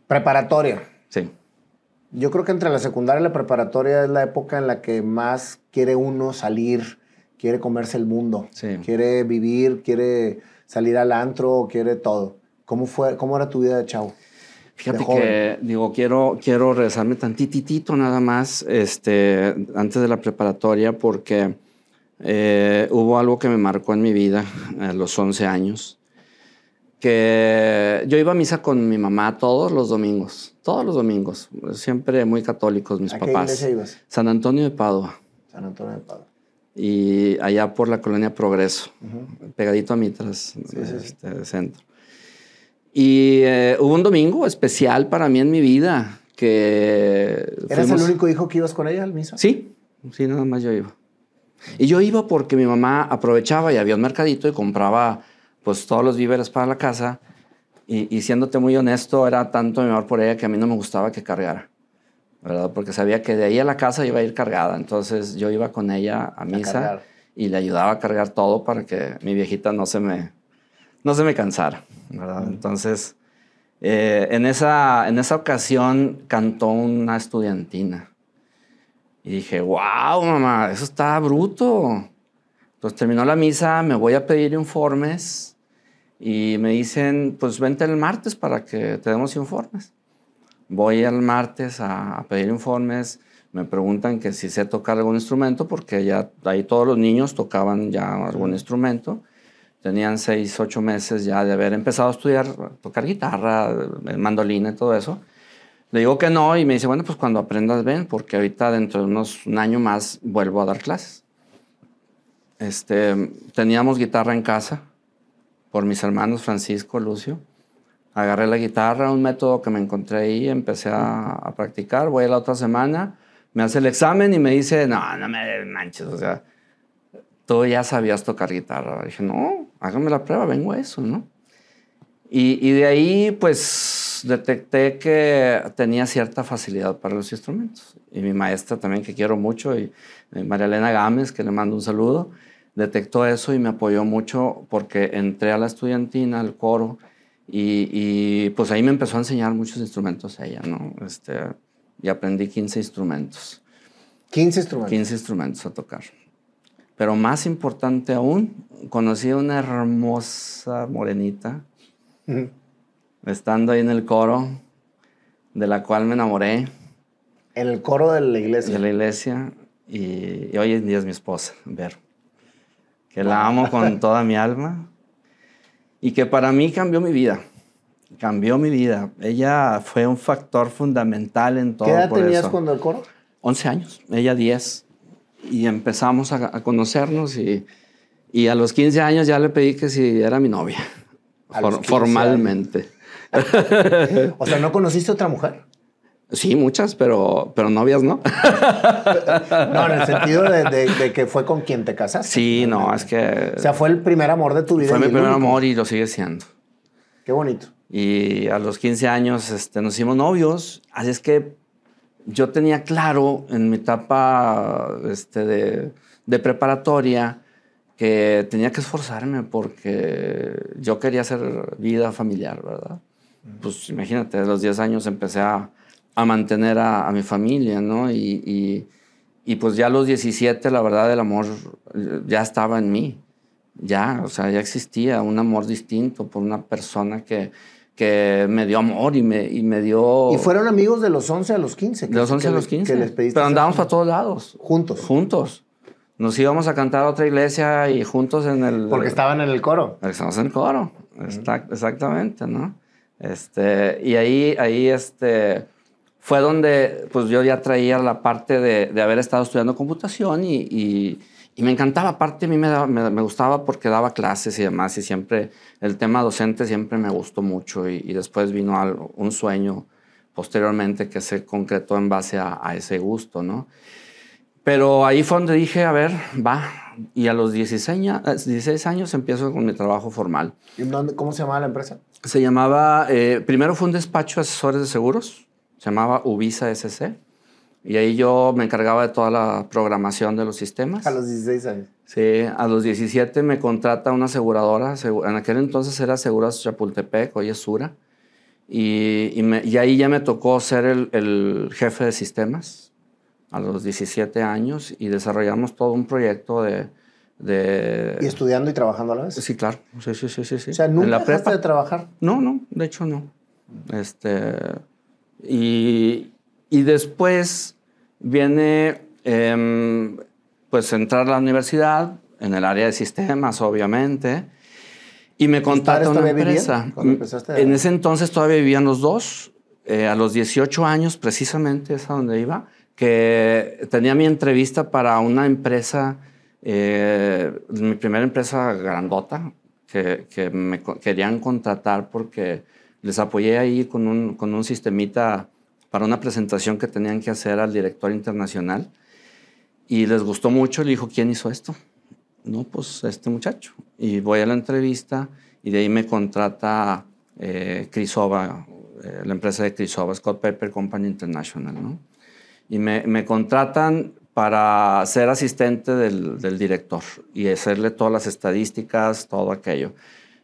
S2: Preparatoria.
S1: Sí.
S2: Yo creo que entre la secundaria y la preparatoria es la época en la que más quiere uno salir, quiere comerse el mundo, quiere vivir, quiere salir al antro, quiere todo. ¿Cómo, fue, cómo era tu vida de chavo?
S1: Fíjate que, digo, quiero, quiero regresarme tantitito nada más este, antes de la preparatoria porque eh, hubo algo que me marcó en mi vida a los 11 años que yo iba a misa con mi mamá todos los domingos, todos los domingos, siempre muy católicos mis papás.
S2: Qué ibas?
S1: San Antonio de Padua.
S2: San Antonio de Padua.
S1: Y allá por la colonia Progreso, pegadito a Mitras, este, centro. Y eh, hubo un domingo especial para mí en mi vida que...
S2: ¿Eras el único hijo que ibas con ella al misa?
S1: Sí, sí, nada más yo iba. Y yo iba porque mi mamá aprovechaba y había un mercadito y compraba pues todos los víveres para la casa. Y, y, siéndote muy honesto, era tanto mi amor por ella que a mí no me gustaba que cargara, ¿verdad? Porque sabía que de ahí a la casa iba a ir cargada. Entonces yo iba con ella a misa y le ayudaba a cargar todo para que mi viejita no se me, no se me cansara, ¿verdad? Entonces, eh, en, esa, en esa ocasión cantó una estudiantina. Y dije, wow, mamá, eso está bruto. Entonces terminó la misa, me voy a pedir informes y me dicen, pues vente el martes para que te demos informes. Voy el martes a, pedir informes, me preguntan que si sé tocar algún instrumento, porque ya ahí todos los niños tocaban ya algún instrumento. Tenían seis, ocho meses ya de haber empezado a estudiar, tocar guitarra, mandolina y todo eso. Le digo que no y me dice, bueno, pues cuando aprendas ven, porque ahorita dentro de unos un año más vuelvo a dar clases. Este, teníamos guitarra en casa, por mis hermanos Francisco, Lucio. Agarré la guitarra, un método que me encontré ahí, empecé a, practicar. Voy a la otra semana, me hace el examen y me dice, no, no me manches, o sea, tú ya sabías tocar guitarra. dije, no, hágame la prueba, vengo a eso, ¿no? Y, y, de ahí, pues, detecté que tenía cierta facilidad para los instrumentos. Y mi maestra también, que quiero mucho, y, y María Elena Gámez, que le mando un saludo, detectó eso y me apoyó mucho porque entré a la estudiantina, al coro, y, y, pues ahí me empezó a enseñar muchos instrumentos ella, ¿no? Este, y aprendí 15 instrumentos.
S2: 15 instrumentos.
S1: 15 instrumentos a tocar. Pero más importante aún, conocí a una hermosa morenita, uh -huh. estando ahí en el coro, de la cual me enamoré.
S2: En el coro de la iglesia.
S1: De la iglesia. Y, y hoy en día es mi esposa, Vero. Que la amo con toda mi alma. Y que para mí cambió mi vida. Cambió mi vida. Ella fue un factor fundamental en todo.
S2: ¿Qué edad tenías eso. cuando el coro?
S1: 11 años, ella 10. Y empezamos a, a conocernos y, y, a los 15 años ya le pedí que si era mi novia. For, formalmente.
S2: o sea, ¿no conociste otra mujer?
S1: Sí, muchas, pero, pero novias no.
S2: no, en el sentido de, de, de, que fue con quien te casaste.
S1: Sí, no, es que...
S2: O sea, fue el primer amor de tu vida.
S1: Fue mi primer amor y lo sigue siendo.
S2: Qué bonito.
S1: Y a los 15 años este, nos hicimos novios, así es que yo tenía claro en mi etapa este, de, de, preparatoria que tenía que esforzarme porque yo quería hacer vida familiar, ¿verdad? Pues imagínate, a los 10 años empecé a, a mantener a, a, mi familia, ¿no? Y, y, y, pues ya a los 17, la verdad, el amor ya estaba en mí. Ya, o sea, ya existía un amor distinto por una persona que, que me dio amor y me, y me dio...
S2: ¿Y fueron amigos de los 11 a los 15?
S1: De los 11 a los 15. Les Pero andábamos para todos lados.
S2: ¿Juntos?
S1: Juntos. Nos íbamos a cantar a otra iglesia y juntos en el...
S2: Porque estaban en el coro.
S1: Porque estábamos en el coro. Uh -huh. Exactamente, ¿no? Este, y ahí, ahí este, fue donde pues yo ya traía la parte de, de haber estado estudiando computación y, y, y, me encantaba. Aparte a mí me, me, me, gustaba porque daba clases y demás y siempre el tema docente siempre me gustó mucho y, y después vino algo, un sueño posteriormente que se concretó en base a, a, ese gusto, ¿no? Pero ahí fue donde dije, a ver, va. Y a los 16, 16 años empiezo con mi trabajo formal.
S2: ¿Y dónde, cómo se llamaba la empresa?
S1: Se llamaba, eh, primero fue un despacho de asesores de seguros, se llamaba Ubisa SC. Y ahí yo me encargaba de toda la programación de los sistemas.
S2: A los 16 años.
S1: Sí, a los 17 me contrata una aseguradora. En aquel entonces era Seguros Chapultepec, hoy es Sura. Y, y, me, y ahí ya me tocó ser el, el, jefe de sistemas a los 17 años y desarrollamos todo un proyecto de, de...
S2: ¿Y estudiando y trabajando a la vez?
S1: Sí, claro. Sí, sí, sí, sí. sí.
S2: O sea, ¿nunca en la dejaste prepa? de trabajar?
S1: No, no, de hecho no. Este... Y, y después viene, eh, pues, entrar a la universidad, en el área de sistemas, obviamente, y me contrata una empresa. En ese entonces todavía vivían los dos. Eh, a los 18 años, precisamente, es a donde iba, que tenía mi entrevista para una empresa, eh, mi primera empresa grandota, que, que me querían contratar porque les apoyé ahí con un, con un sistemita para una presentación que tenían que hacer al director internacional y les gustó mucho. Le dijo, ¿quién hizo esto? No, pues este muchacho. Y voy a la entrevista y de ahí me contrata eh, Crisova, eh, la empresa de Crisova, Scott Paper Company International, ¿no? Y me, me contratan para ser asistente del, del, director y hacerle todas las estadísticas, todo aquello.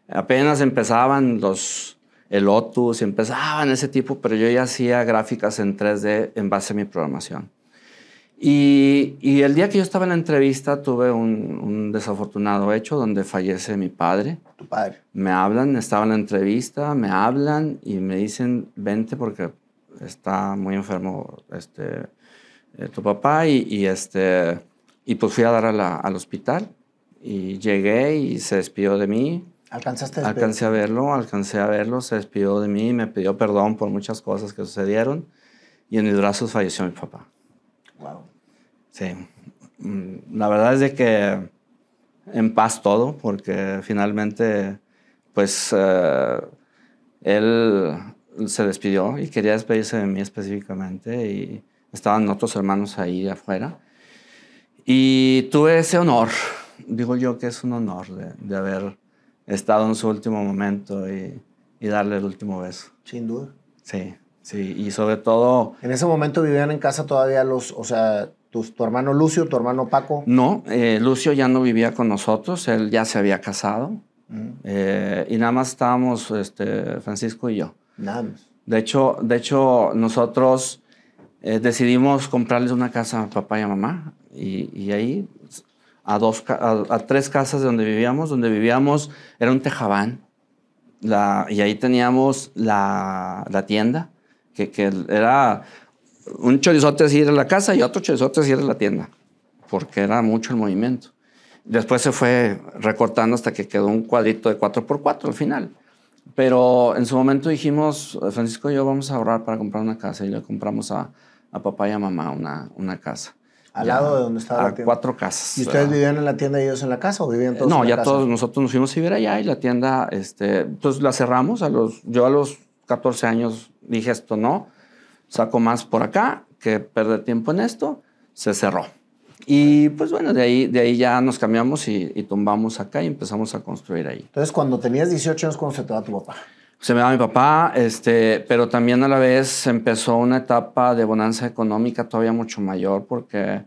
S1: Apenas empezaban los, el Lotus, empezaban ese tipo, pero yo ya hacía gráficas en 3D en base a mi programación. Y, y el día que yo estaba en la entrevista tuve un, un, desafortunado hecho donde fallece mi padre.
S2: Tu padre.
S1: Me hablan, estaba en la entrevista, me hablan y me dicen, vente porque está muy enfermo este, eh, tu papá y, y, este, y pues fui a dar a la, al hospital y llegué y se despidió de mí.
S2: ¿Alcanzaste a
S1: Alcancé a verlo, alcancé a verlo, se despidió de mí, me pidió perdón por muchas cosas que sucedieron y en mis brazos falleció mi papá.
S2: Wow.
S1: Sí. Mm, la verdad es de que en paz todo, porque finalmente, pues, uh, él se despidió y quería despedirse de mí específicamente y estaban otros hermanos ahí afuera. Y tuve ese honor, digo yo que es un honor de, de haber estado en su último momento y, y, darle el último beso.
S2: Sin duda.
S1: Sí, sí, y sobre todo...
S2: En ese momento vivían en casa todavía los, o sea, tu, tu hermano Lucio, tu hermano Paco.
S1: No, eh, Lucio ya no vivía con nosotros, él ya se había casado. Eh, y nada más estábamos este, Francisco y yo.
S2: Nada más.
S1: De hecho, de hecho nosotros eh, decidimos comprarles una casa a papá y a mamá. Y, y ahí, a, dos, a, tres casas de donde vivíamos, donde vivíamos era un tejabán. Y ahí teníamos la, la tienda, que, que, era un chorizote así era la casa y otro chorizote así era la tienda, porque era mucho el movimiento. Después se fue recortando hasta que quedó un cuadrito de 4x4 al final. Pero en su momento dijimos, Francisco y yo vamos a ahorrar para comprar una casa y le compramos a, a papá y a mamá una, una casa.
S2: ¿Al ya, lado de donde estaba
S1: a
S2: la tienda?
S1: cuatro casas.
S2: ¿Y ustedes vivían en la tienda y ellos en la casa o vivían todos
S1: no,
S2: en la
S1: ya
S2: casa?
S1: todos nosotros nos fuimos a vivir allá y la tienda, este, pues la cerramos. A los, yo a los 14 años dije esto no, saco más por acá que perder tiempo en esto, se cerró. Y pues bueno, de ahí, de ahí ya nos cambiamos y, y, tumbamos acá y empezamos a construir ahí.
S2: Entonces, cuando tenías 18 años, ¿cuándo se te va tu papá?
S1: Se me va mi papá, este, pero también a la vez empezó una etapa de bonanza económica todavía mucho mayor porque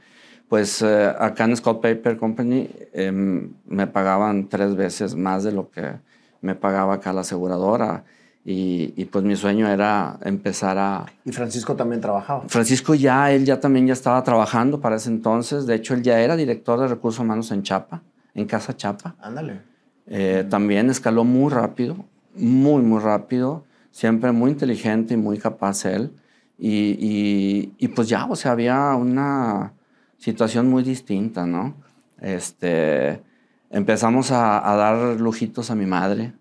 S1: pues eh, acá en Scott Paper Company eh, me pagaban tres veces más de lo que me pagaba acá la aseguradora. Y, y, pues mi sueño era empezar a...
S2: ¿Y Francisco también trabajaba?
S1: Francisco ya, él ya también ya estaba trabajando para ese entonces. De hecho, él ya era director de recursos humanos en Chapa, en Casa Chapa.
S2: Ándale.
S1: Eh, también escaló muy rápido, muy, muy rápido. Siempre muy inteligente y muy capaz él. Y, y, y pues ya, o sea, había una situación muy distinta, ¿no? Este, empezamos a, a dar lujitos a mi madre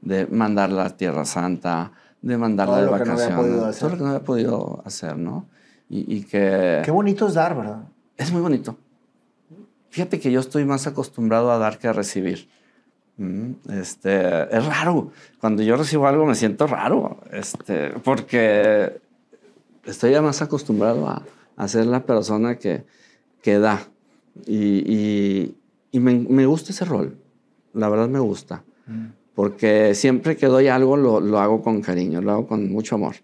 S1: de mandarla a Tierra Santa, de mandarla
S2: Todo
S1: de
S2: lo que no había
S1: vacaciones,
S2: podido hacer.
S1: todo lo que no había podido hacer, ¿no? Y, y que
S2: Qué bonito es dar, ¿verdad?
S1: es muy bonito. Fíjate que yo estoy más acostumbrado a dar que a recibir. Este, es raro. Cuando yo recibo algo me siento raro, este, porque estoy ya más acostumbrado a, a ser la persona que, que da. Y, y, y me, me, gusta ese rol. La verdad me gusta. Mm. Porque siempre que doy algo lo, lo, hago con cariño, lo hago con mucho amor.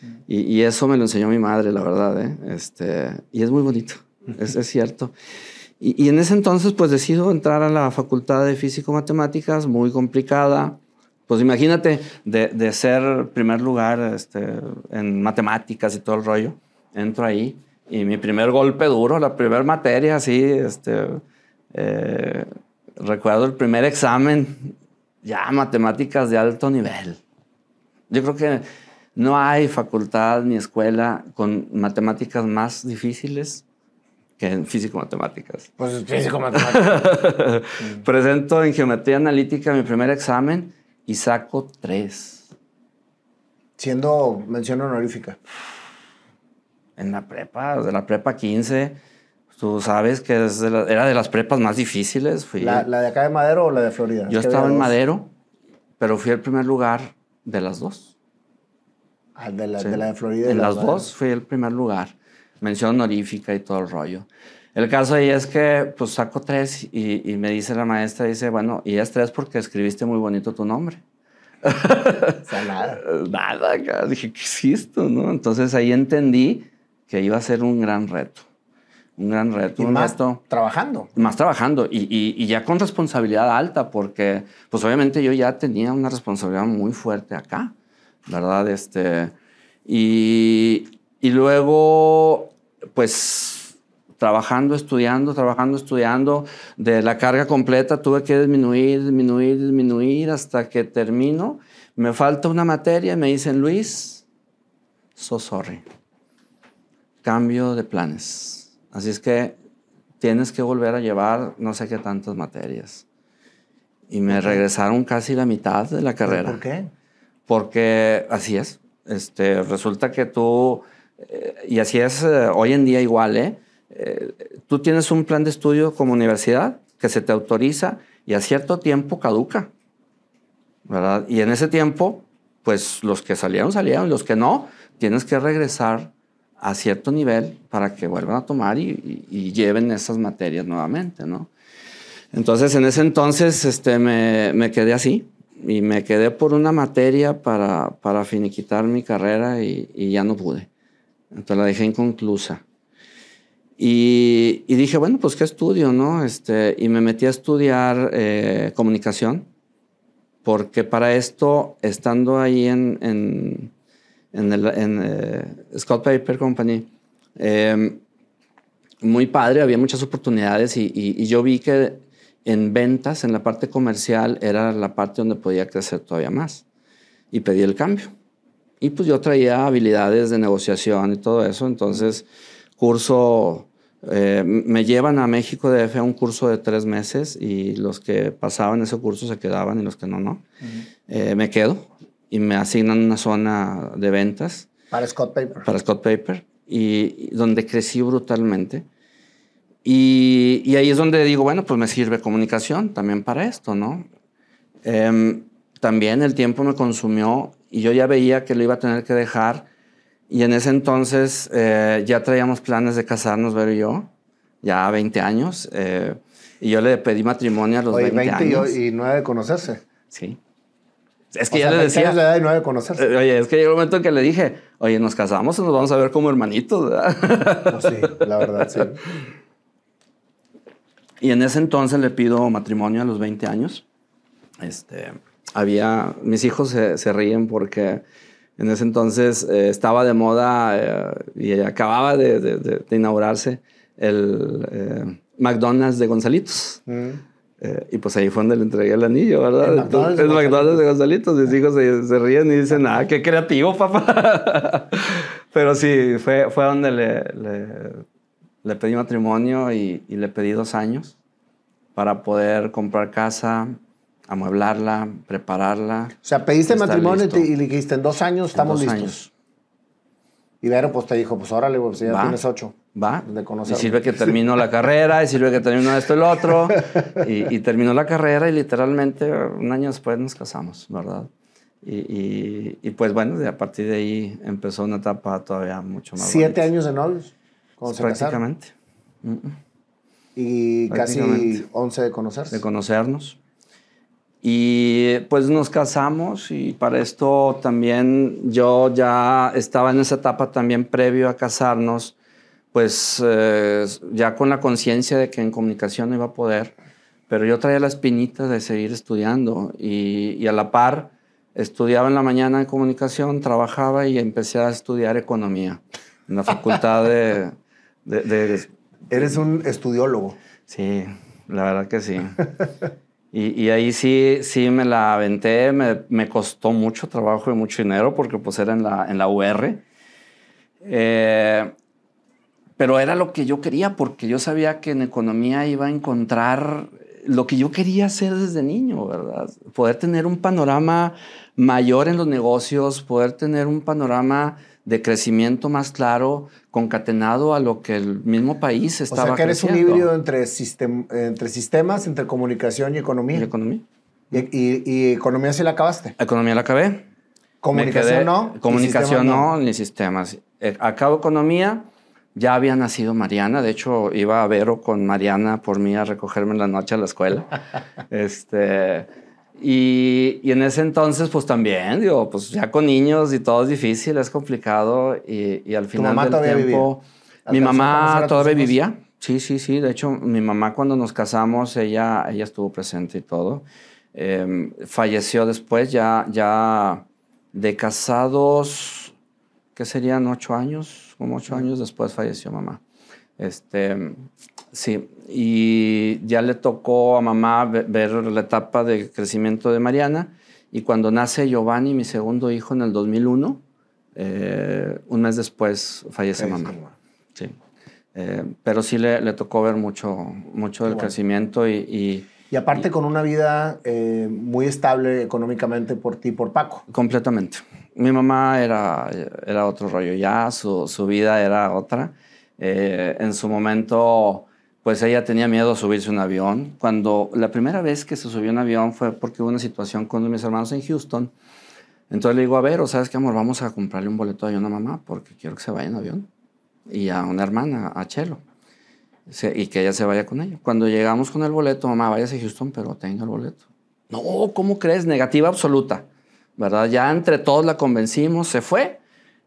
S1: Mm. Y, y, eso me lo enseñó mi madre, la verdad. ¿eh? Este, y es muy bonito, es, es cierto. Y, y, en ese entonces, pues decido entrar a la facultad de físico-matemáticas, muy complicada. Pues imagínate, de, de ser primer lugar este, en matemáticas y todo el rollo, entro ahí y mi primer golpe duro, la primera materia, así, este, eh, recuerdo el primer examen, ya matemáticas de alto nivel. Yo creo que no hay facultad ni escuela con matemáticas más difíciles que en físico-matemáticas.
S2: Pues físico-matemáticas.
S1: Presento en geometría analítica mi primer examen y saco tres.
S2: Siendo mención honorífica.
S1: En la prepa, de la prepa 15, tú sabes que es de la, era de las prepas más difíciles. Fui,
S2: ¿La, ¿La, de acá de Madero o la de Florida?
S1: Yo estaba en Madero, pero fui el primer lugar de las dos.
S2: Ah, de, la, sí. de la de Florida.
S1: En las dos fui el primer lugar. Mención honorífica y todo el rollo. El caso ahí es que pues saco tres y, y, me dice la maestra, dice, bueno, y es tres porque escribiste muy bonito tu nombre.
S2: o sea, nada.
S1: Nada, dije, ¿qué es esto? ¿no? Entonces ahí entendí que iba a ser un gran reto. Un gran reto.
S2: Y
S1: un
S2: más
S1: reto,
S2: trabajando.
S1: Más trabajando y, y, y, ya con responsabilidad alta, porque pues obviamente yo ya tenía una responsabilidad muy fuerte acá, ¿verdad? Este, y, y luego, pues trabajando, estudiando, trabajando, estudiando, de la carga completa tuve que disminuir, disminuir, disminuir hasta que termino. Me falta una materia y me dicen, Luis, so sorry cambio de planes. Así es que tienes que volver a llevar no sé qué tantas materias. Y me
S2: ¿Por
S1: regresaron casi la mitad de la carrera.
S2: ¿Por qué?
S1: Porque así es. Este, resulta que tú, y así es eh, hoy en día igual, ¿eh? ¿eh? Tú tienes un plan de estudio como universidad que se te autoriza y a cierto tiempo caduca. ¿Verdad? Y en ese tiempo pues los que salieron, salieron, los que no, tienes que regresar a cierto nivel para que vuelvan a tomar y, lleven esas materias nuevamente, ¿no? Entonces, en ese entonces este, me, me, quedé así y me quedé por una materia para, para finiquitar mi carrera y, ya no pude. Entonces la dejé inconclusa. Y, y, dije, bueno, pues qué estudio, ¿no? Este, y me metí a estudiar eh, comunicación, porque para esto, estando ahí en, en en, el, en eh, Scott Paper Company. Em, muy padre, había muchas oportunidades y, y, yo vi que en ventas, en la parte comercial, era la parte donde podía crecer todavía más. Y pedí el cambio. Y pues yo traía habilidades de negociación y todo eso, entonces curso, eh, me llevan a México de F a un curso de tres meses y los que pasaban ese curso se quedaban y los que no, no. Eh, me quedo y me asignan una zona de ventas.
S2: Para Scott Paper.
S1: Para Scott Paper, y, donde crecí brutalmente. Y, y, ahí es donde digo, bueno, pues me sirve comunicación también para esto, ¿no? Em, también el tiempo me consumió y yo ya veía que lo iba a tener que dejar. Y en ese entonces eh, ya traíamos planes de casarnos, ver y yo, ya 20 años. Eh, y yo le pedí matrimonio a los 20, 20 años.
S2: Y, y 9 de conocerse.
S1: Sí. Es que ya le decía.
S2: Años de edad y nueve conocerse.
S1: Eh, oye, es que llegó un momento que le dije, oye, nos casamos y nos vamos a ver como hermanitos, ¿verdad?
S2: Pues sí, la verdad, sí.
S1: Y en ese entonces le pido matrimonio a los 20 años. Este, había, mis hijos se, se ríen porque en ese entonces eh, estaba de moda eh, y acababa de, de, de, inaugurarse el McDonald's de Gonzalitos. Mm. Eh, y pues ahí fue donde le entregué el anillo, ¿verdad? El McDonald's, el McDonald's de Gonzalitos. Mis hijos se, ríen y dicen, ah, qué creativo, papá. Pero sí, fue, fue donde le, le, pedí matrimonio y, y, le pedí dos años para poder comprar casa, amueblarla, prepararla.
S2: O sea, pediste matrimonio y le dijiste, en dos años estamos listos. Años. Y Vero pues te dijo, pues órale, pues ya tienes ocho.
S1: Va. y sirve que terminó la carrera, y sirve que terminó esto y lo otro. y, terminó la carrera y literalmente un año después nos casamos, ¿verdad? Y, y, pues bueno, a partir de ahí empezó una etapa todavía mucho más.
S2: ¿Siete años de novios?
S1: Prácticamente.
S2: Y casi once de conocerse.
S1: De conocernos. Y pues nos casamos y para esto también yo ya estaba en esa etapa también previo a casarnos pues eh, ya con la conciencia de que en comunicación no iba a poder, pero yo traía la espinita de seguir estudiando y, a la par estudiaba en la mañana en comunicación, trabajaba y empecé a estudiar economía en la facultad de...
S2: Eres un estudiólogo.
S1: Sí, la verdad que sí. Y, ahí sí, sí me la aventé, me, me, costó mucho trabajo y mucho dinero porque pues era en la, en la UR. Eh, pero era lo que yo quería porque yo sabía que en economía iba a encontrar lo que yo quería hacer desde niño, ¿verdad? Poder tener un panorama mayor en los negocios, poder tener un panorama de crecimiento más claro, concatenado a lo que el mismo país estaba O sea, que
S2: eres
S1: un
S2: híbrido entre, entre sistemas, entre comunicación y economía.
S1: Y economía.
S2: ¿Y, economía sí la acabaste?
S1: Economía la acabé.
S2: ¿Comunicación no?
S1: Comunicación no, ni sistemas. Eh, acabo economía ya había nacido Mariana, de hecho iba a Vero con Mariana por mí a recogerme en la noche a la escuela. este, y, y, en ese entonces, pues también, digo, pues ya con niños y todo es difícil, es complicado. Y, y al final del tiempo, mi mamá todavía vivía. Sí, sí, sí. De hecho, mi mamá cuando nos casamos, ella, ella estuvo presente y todo. Em, falleció después, ya, ya de casados, ¿qué serían? ¿Ocho años? como ocho años después falleció mamá. Este, sí, y ya le tocó a mamá ver la etapa de crecimiento de Mariana. Y cuando nace Giovanni, mi segundo hijo, en el 2001, eh, un mes después fallece mamá. Sí. Eh, pero sí le, le, tocó ver mucho, mucho del crecimiento y,
S2: y, aparte con una vida eh, muy estable económicamente por ti, por Paco.
S1: Completamente mi mamá era, era otro rollo ya, su, su vida era otra. Eh, en su momento, pues ella tenía miedo a subirse a un avión. Cuando la primera vez que se subió a un avión fue porque hubo una situación con mis hermanos en Houston. Entonces le digo, a ver, sabes qué, amor, vamos a comprarle un boleto a una mamá porque quiero que se vaya en avión. Y a una hermana, a Chelo. y que ella se vaya con ella. Cuando llegamos con el boleto, mamá, váyase a Houston, pero tenga el boleto. No, ¿cómo crees? Negativa absoluta. ¿Verdad? Ya entre todos la convencimos, se fue.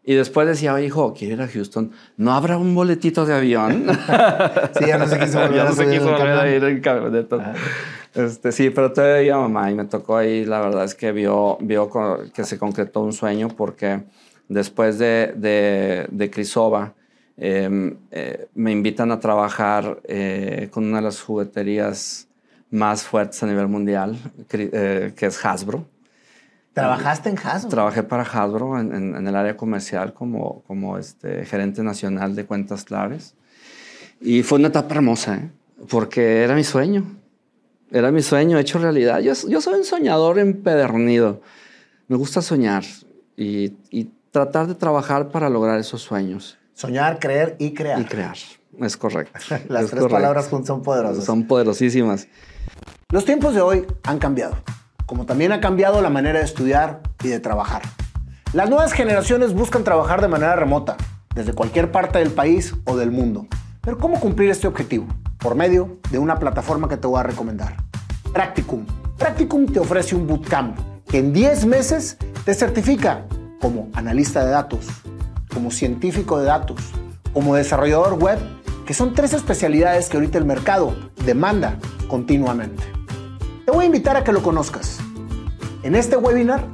S1: Y después decía, hijo, quiero ir a Houston. ¿No habrá un boletito de avión?
S2: sí, ya no se quiso volver,
S1: ya no se quiso volver a ir en camioneta. Este, sí, pero todavía mamá y me tocó ahí, la verdad es que vio, vio que se concretó un sueño porque después de, de, de Crisova em, eh, me invitan a trabajar eh, con una de las jugueterías más fuertes a nivel mundial, eh, que es Hasbro.
S2: ¿Trabajaste en Hasbro?
S1: Trabajé para Hasbro en, en, el área comercial como, como este, gerente nacional de cuentas claves. Y fue una etapa hermosa, ¿eh? porque era mi sueño. Era mi sueño hecho realidad. Yo, yo soy un soñador empedernido. Me gusta soñar y, y tratar de trabajar para lograr esos sueños.
S2: Soñar, creer y crear.
S1: Y crear, es correcto.
S2: Las tres palabras son poderosas.
S1: Son poderosísimas.
S2: Los tiempos de hoy han cambiado como también ha cambiado la manera de estudiar y de trabajar. Las nuevas generaciones buscan trabajar de manera remota, desde cualquier parte del país o del mundo. Pero ¿cómo cumplir este objetivo? Por medio de una plataforma que te voy a recomendar. Practicum. Practicum te ofrece un bootcamp que en 10 meses te certifica como analista de datos, como científico de datos, como desarrollador web, que son tres especialidades que ahorita el mercado demanda continuamente. Te voy a invitar a que lo conozcas. En este webinar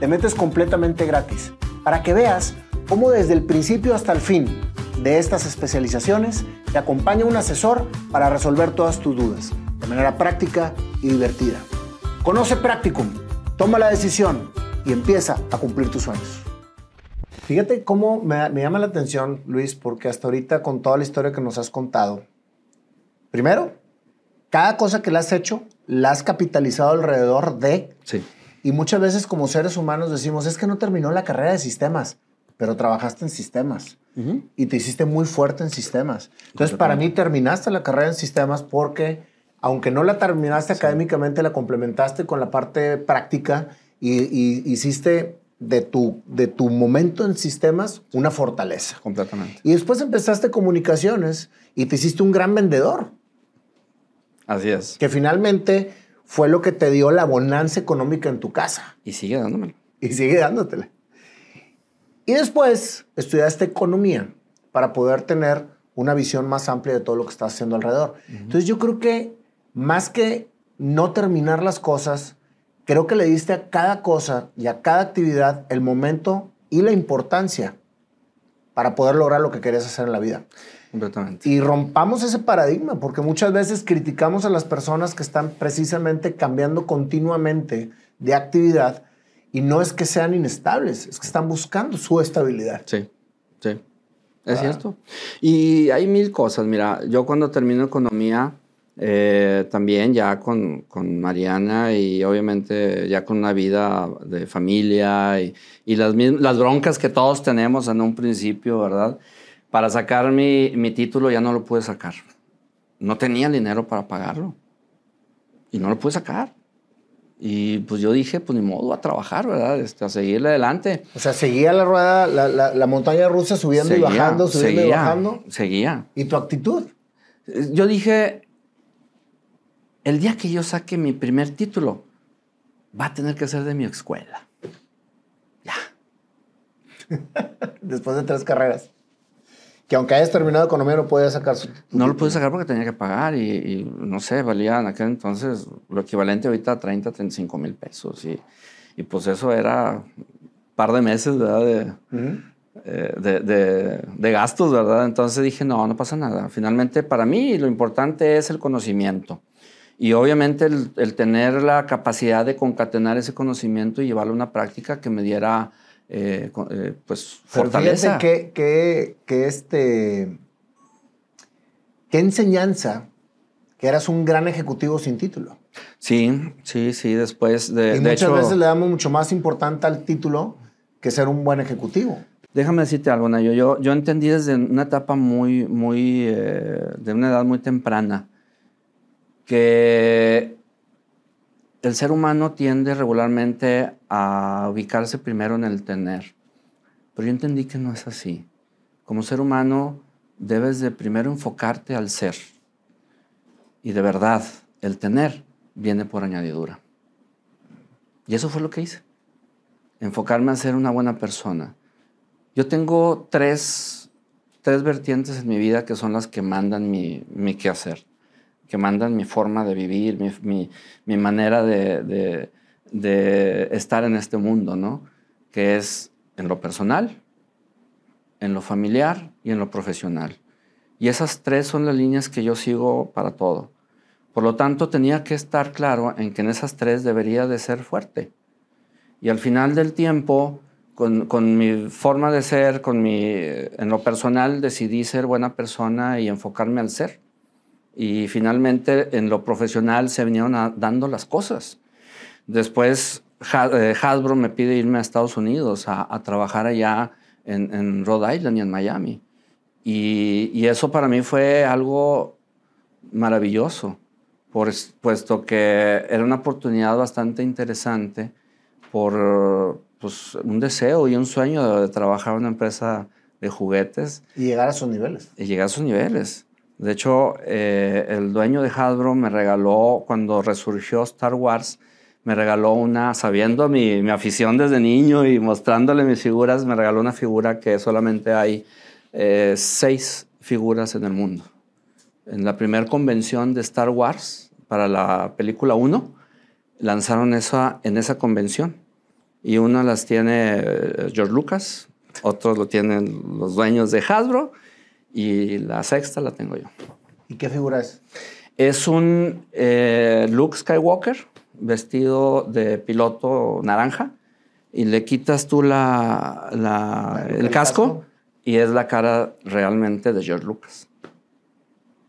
S2: te metes completamente gratis para que veas cómo desde el principio hasta el fin de estas especializaciones te acompaña un asesor para resolver todas tus dudas de manera práctica y divertida. Conoce Practicum, toma la decisión y empieza a cumplir tus sueños. Fíjate cómo me, llama la atención, Luis, porque hasta ahorita con toda la historia que nos has contado, primero, cada cosa que le has hecho, la has capitalizado alrededor de.
S1: Sí.
S2: Y muchas veces como seres humanos decimos, es que no terminó la carrera de sistemas, pero trabajaste en sistemas y te hiciste muy fuerte en sistemas. Entonces, para mí terminaste la carrera en sistemas porque, aunque no la terminaste académicamente, la complementaste con la parte práctica y, y, hiciste de tu, de tu momento en sistemas una fortaleza.
S1: Completamente.
S2: Y después empezaste comunicaciones y te hiciste un gran vendedor.
S1: Así es.
S2: Que finalmente fue lo que te dio la bonanza económica en tu casa.
S1: Y sigue dándomela.
S2: Y sigue dándotela. Y después estudiaste economía para poder tener una visión más amplia de todo lo que estás haciendo alrededor. Entonces yo creo que más que no terminar las cosas, creo que le diste a cada cosa y a cada actividad el momento y la importancia para poder lograr lo que querías hacer en la vida. Y rompamos ese paradigma, porque muchas veces criticamos a las personas que están precisamente cambiando continuamente de actividad y no es que sean inestables, es que están buscando su estabilidad.
S1: Sí, sí, es ah. cierto. Y hay mil cosas. Mira, yo cuando termino economía, eh, también ya con, con, Mariana y obviamente ya con una vida de familia y, y las, las broncas que todos tenemos en un principio, ¿verdad? Para sacar mi, mi, título ya no lo pude sacar. No tenía dinero para pagarlo. Y no lo pude sacar. Y pues yo dije, pues ni modo, a trabajar, ¿verdad? Este, a seguirle adelante.
S2: O sea, seguía la rueda, la, la, la montaña rusa subiendo y bajando, subiendo y bajando.
S1: Seguía.
S2: ¿Y tu actitud?
S1: Yo dije, el día que yo saque mi primer título, va a tener que ser de mi escuela. Ya.
S2: Después de tres carreras que aunque hayas terminado economía no podías sacar su...
S1: No lo pude sacar porque tenía que pagar y, no sé, valía en aquel entonces lo equivalente ahorita a 30, 35 mil pesos y, y, pues eso era un par de meses, ¿verdad? Eh, de, de, de, gastos, ¿verdad? Entonces dije, no, no pasa nada. Finalmente para mí lo importante es el conocimiento. Y obviamente el, el tener la capacidad de concatenar ese conocimiento y llevarlo a una práctica que me diera eh, eh, pues fortaleza.
S2: que, que, este, qué enseñanza que eras un gran ejecutivo sin título.
S1: Sí, sí, sí, después de...
S2: Y muchas veces le damos mucho más importante al título que ser un buen ejecutivo.
S1: Déjame decirte algo, Nayo. Yo, yo entendí desde una etapa muy, muy, eh, de una edad muy temprana, que el ser humano tiende regularmente a ubicarse primero en el tener. Pero yo entendí que no es así. Como ser humano debes de primero enfocarte al ser. Y de verdad, el tener viene por añadidura. Y eso fue lo que hice. Enfocarme a ser una buena persona. Yo tengo tres, tres vertientes en mi vida que son las que mandan mi, mi quehacer que mandan mi forma de vivir, mi, manera de, estar en este mundo, ¿no? Que es en lo personal, en lo familiar y en lo profesional. Y esas tres son las líneas que yo sigo para todo. Por lo tanto, tenía que estar claro en que en esas tres debería de ser fuerte. Y al final del tiempo, con, con, mi forma de ser, con mi, en lo personal, decidí ser buena persona y enfocarme al ser y finalmente en lo profesional se vinieron dando las cosas. Después eh, Hasbro me pide irme a Estados Unidos a, trabajar allá en, Rhode Island y en Miami. Y, eso para mí fue algo maravilloso, puesto que era una oportunidad bastante interesante por pues, un deseo y un sueño de, trabajar en una empresa de juguetes.
S2: Y llegar a sus niveles.
S1: Y llegar a sus niveles. De hecho, eh, el dueño de Hasbro me regaló, cuando resurgió Star Wars, me regaló una, sabiendo mi, afición desde niño y mostrándole mis figuras, me regaló una figura que solamente hay eh, seis figuras en el mundo. En la primera convención de Star Wars, para la película 1, lanzaron esa en esa convención. Y una las tiene eh, George Lucas, otros lo tienen los dueños de Hasbro y la sexta la tengo yo.
S2: ¿Y qué figura es?
S1: Es un eh, Luke Skywalker vestido de piloto naranja y le quitas tú la, el, casco, y es la cara realmente de George Lucas.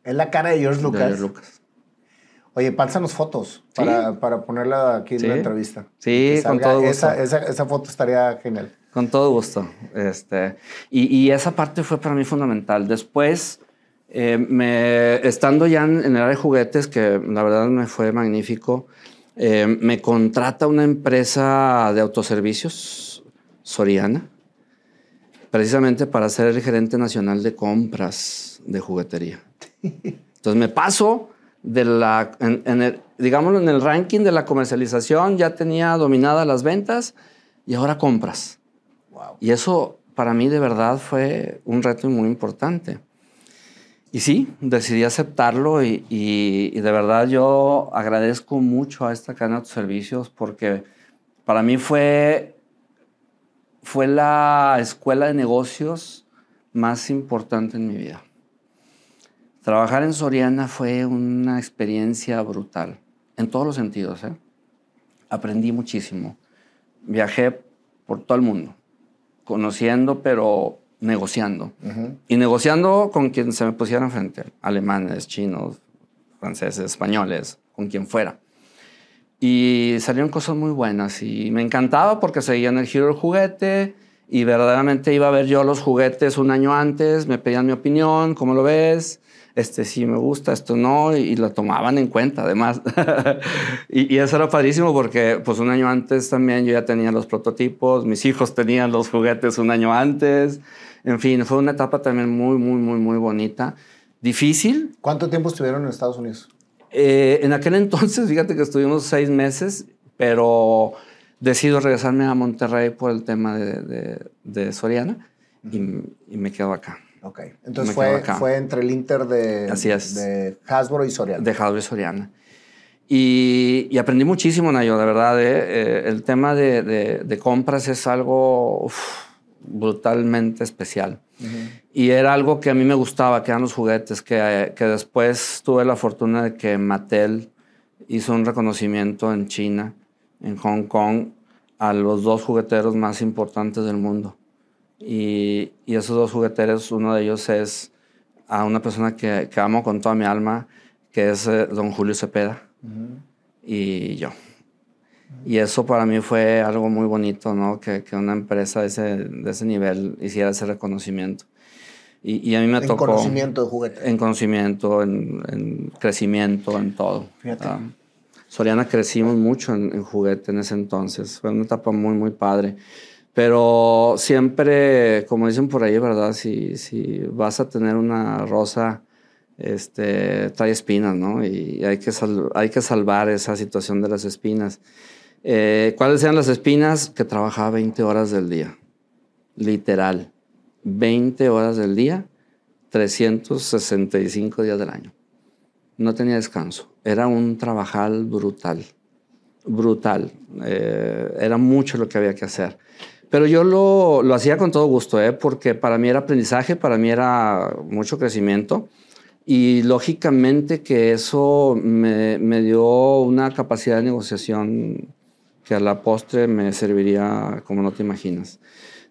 S2: Es la cara de George Lucas. George Lucas. Oye, pánsanos fotos para, para, ponerla aquí en la entrevista.
S1: Sí, con todo gusto.
S2: Esa, esa, esa, foto estaría genial.
S1: Con todo gusto. Este, y, esa parte fue para mí fundamental. Después, eh, me, estando ya en, el área de juguetes, que la verdad me fue magnífico, eh, me contrata una empresa de autoservicios, Soriana, precisamente para ser el gerente nacional de compras de juguetería. Entonces me paso de la, digámoslo, en el ranking de la comercialización, ya tenía dominadas las ventas y ahora compras. Y eso para mí de verdad fue un reto muy importante. Y sí, decidí aceptarlo y, de verdad yo agradezco mucho a esta cadena de servicios porque para mí fue, fue la escuela de negocios más importante en mi vida. Trabajar en Soriana fue una experiencia brutal, en todos los sentidos. ¿eh? Aprendí muchísimo. Viajé por todo el mundo conociendo, pero negociando. Y negociando con quien se me pusiera enfrente, alemanes, chinos, franceses, españoles, con quien fuera. Y salieron cosas muy buenas y me encantaba porque seguían el giro del juguete y verdaderamente iba a ver yo los juguetes un año antes, me pedían mi opinión, ¿cómo lo ves? este sí me gusta, esto no, y, lo tomaban en cuenta además. y, eso era padrísimo porque pues un año antes también yo ya tenía los prototipos, mis hijos tenían los juguetes un año antes, en fin, fue una etapa también muy, muy, muy, muy bonita. Difícil.
S2: ¿Cuánto tiempo estuvieron en Estados Unidos?
S1: Eh, en aquel entonces, fíjate que estuvimos seis meses, pero decido regresarme a Monterrey por el tema de, de, Soriana y, y me quedo acá.
S2: Ok. Entonces fue, fue, entre el Inter de, de Hasbro y Soriana.
S1: De Hasbro y Soriana. Y, aprendí muchísimo, Nayo, de verdad. ¿eh? Eh, el tema de, de, compras es algo brutalmente especial. Y era algo que a mí me gustaba, que eran los juguetes, que, que después tuve la fortuna de que Mattel hizo un reconocimiento en China, en Hong Kong, a los dos jugueteros más importantes del mundo. Y, esos dos jugueteros, uno de ellos es a una persona que, que amo con toda mi alma, que es eh, don Julio Cepeda, y yo. Y eso para mí fue algo muy bonito, ¿no? Que, que una empresa de ese, de ese, nivel hiciera ese reconocimiento. Y, y a mí me tocó...
S2: En conocimiento de juguetes.
S1: En conocimiento, en, en, crecimiento, en todo.
S2: Fíjate. Ah.
S1: Soriana crecimos mucho en, juguete en ese entonces. Fue una etapa muy, muy padre. Pero siempre, como dicen por ahí, ¿verdad? Si, si vas a tener una rosa, este, trae espinas, ¿no? Y hay que, hay que salvar esa situación de las espinas. Eh, ¿Cuáles eran las espinas? Que trabajaba 20 horas del día, literal. 20 horas del día, 365 días del año. No tenía descanso. Era un trabajar brutal, brutal. Eh, era mucho lo que había que hacer. Pero yo lo, lo hacía con todo gusto, ¿eh? porque para mí era aprendizaje, para mí era mucho crecimiento. Y lógicamente que eso me, me, dio una capacidad de negociación que a la postre me serviría como no te imaginas.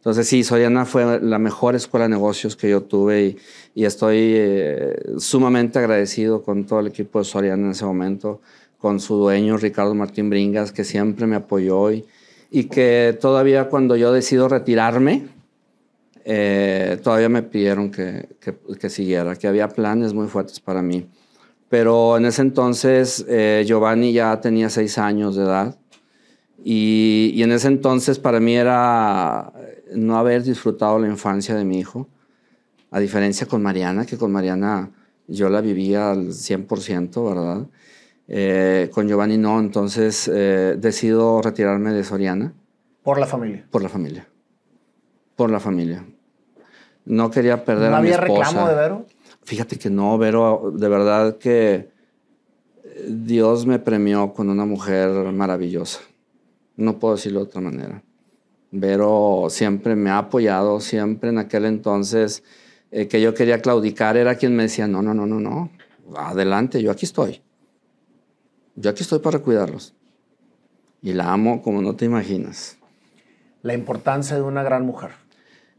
S1: Entonces sí, Soriana fue la mejor escuela de negocios que yo tuve y, estoy eh, sumamente agradecido con todo el equipo de Soriana en ese momento, con su dueño Ricardo Martín Bringas, que siempre me apoyó y, y que todavía cuando yo decido retirarme, eh, todavía me pidieron que, que, siguiera, que había planes muy fuertes para mí. Pero en ese entonces eh, Giovanni ya tenía seis años de edad y en ese entonces para mí era no haber disfrutado la infancia de mi hijo, a diferencia con Mariana, que con Mariana yo la vivía al 100%, ¿verdad? Eh, con Giovanni no, entonces eh, decido retirarme de Soriana.
S2: ¿Por la familia?
S1: Por la familia. Por la familia. No quería perder a mi esposa. ¿No había reclamo
S2: de Vero?
S1: Fíjate que no, Vero, de verdad que Dios me premió con una mujer maravillosa. No puedo decirlo de otra manera. Vero siempre me ha apoyado, siempre en aquel entonces eh, que yo quería claudicar, era quien me decía, no, no, no, no, no, adelante, yo aquí estoy. Yo aquí estoy para cuidarlos. Y la amo como no te imaginas.
S2: La importancia de una gran mujer.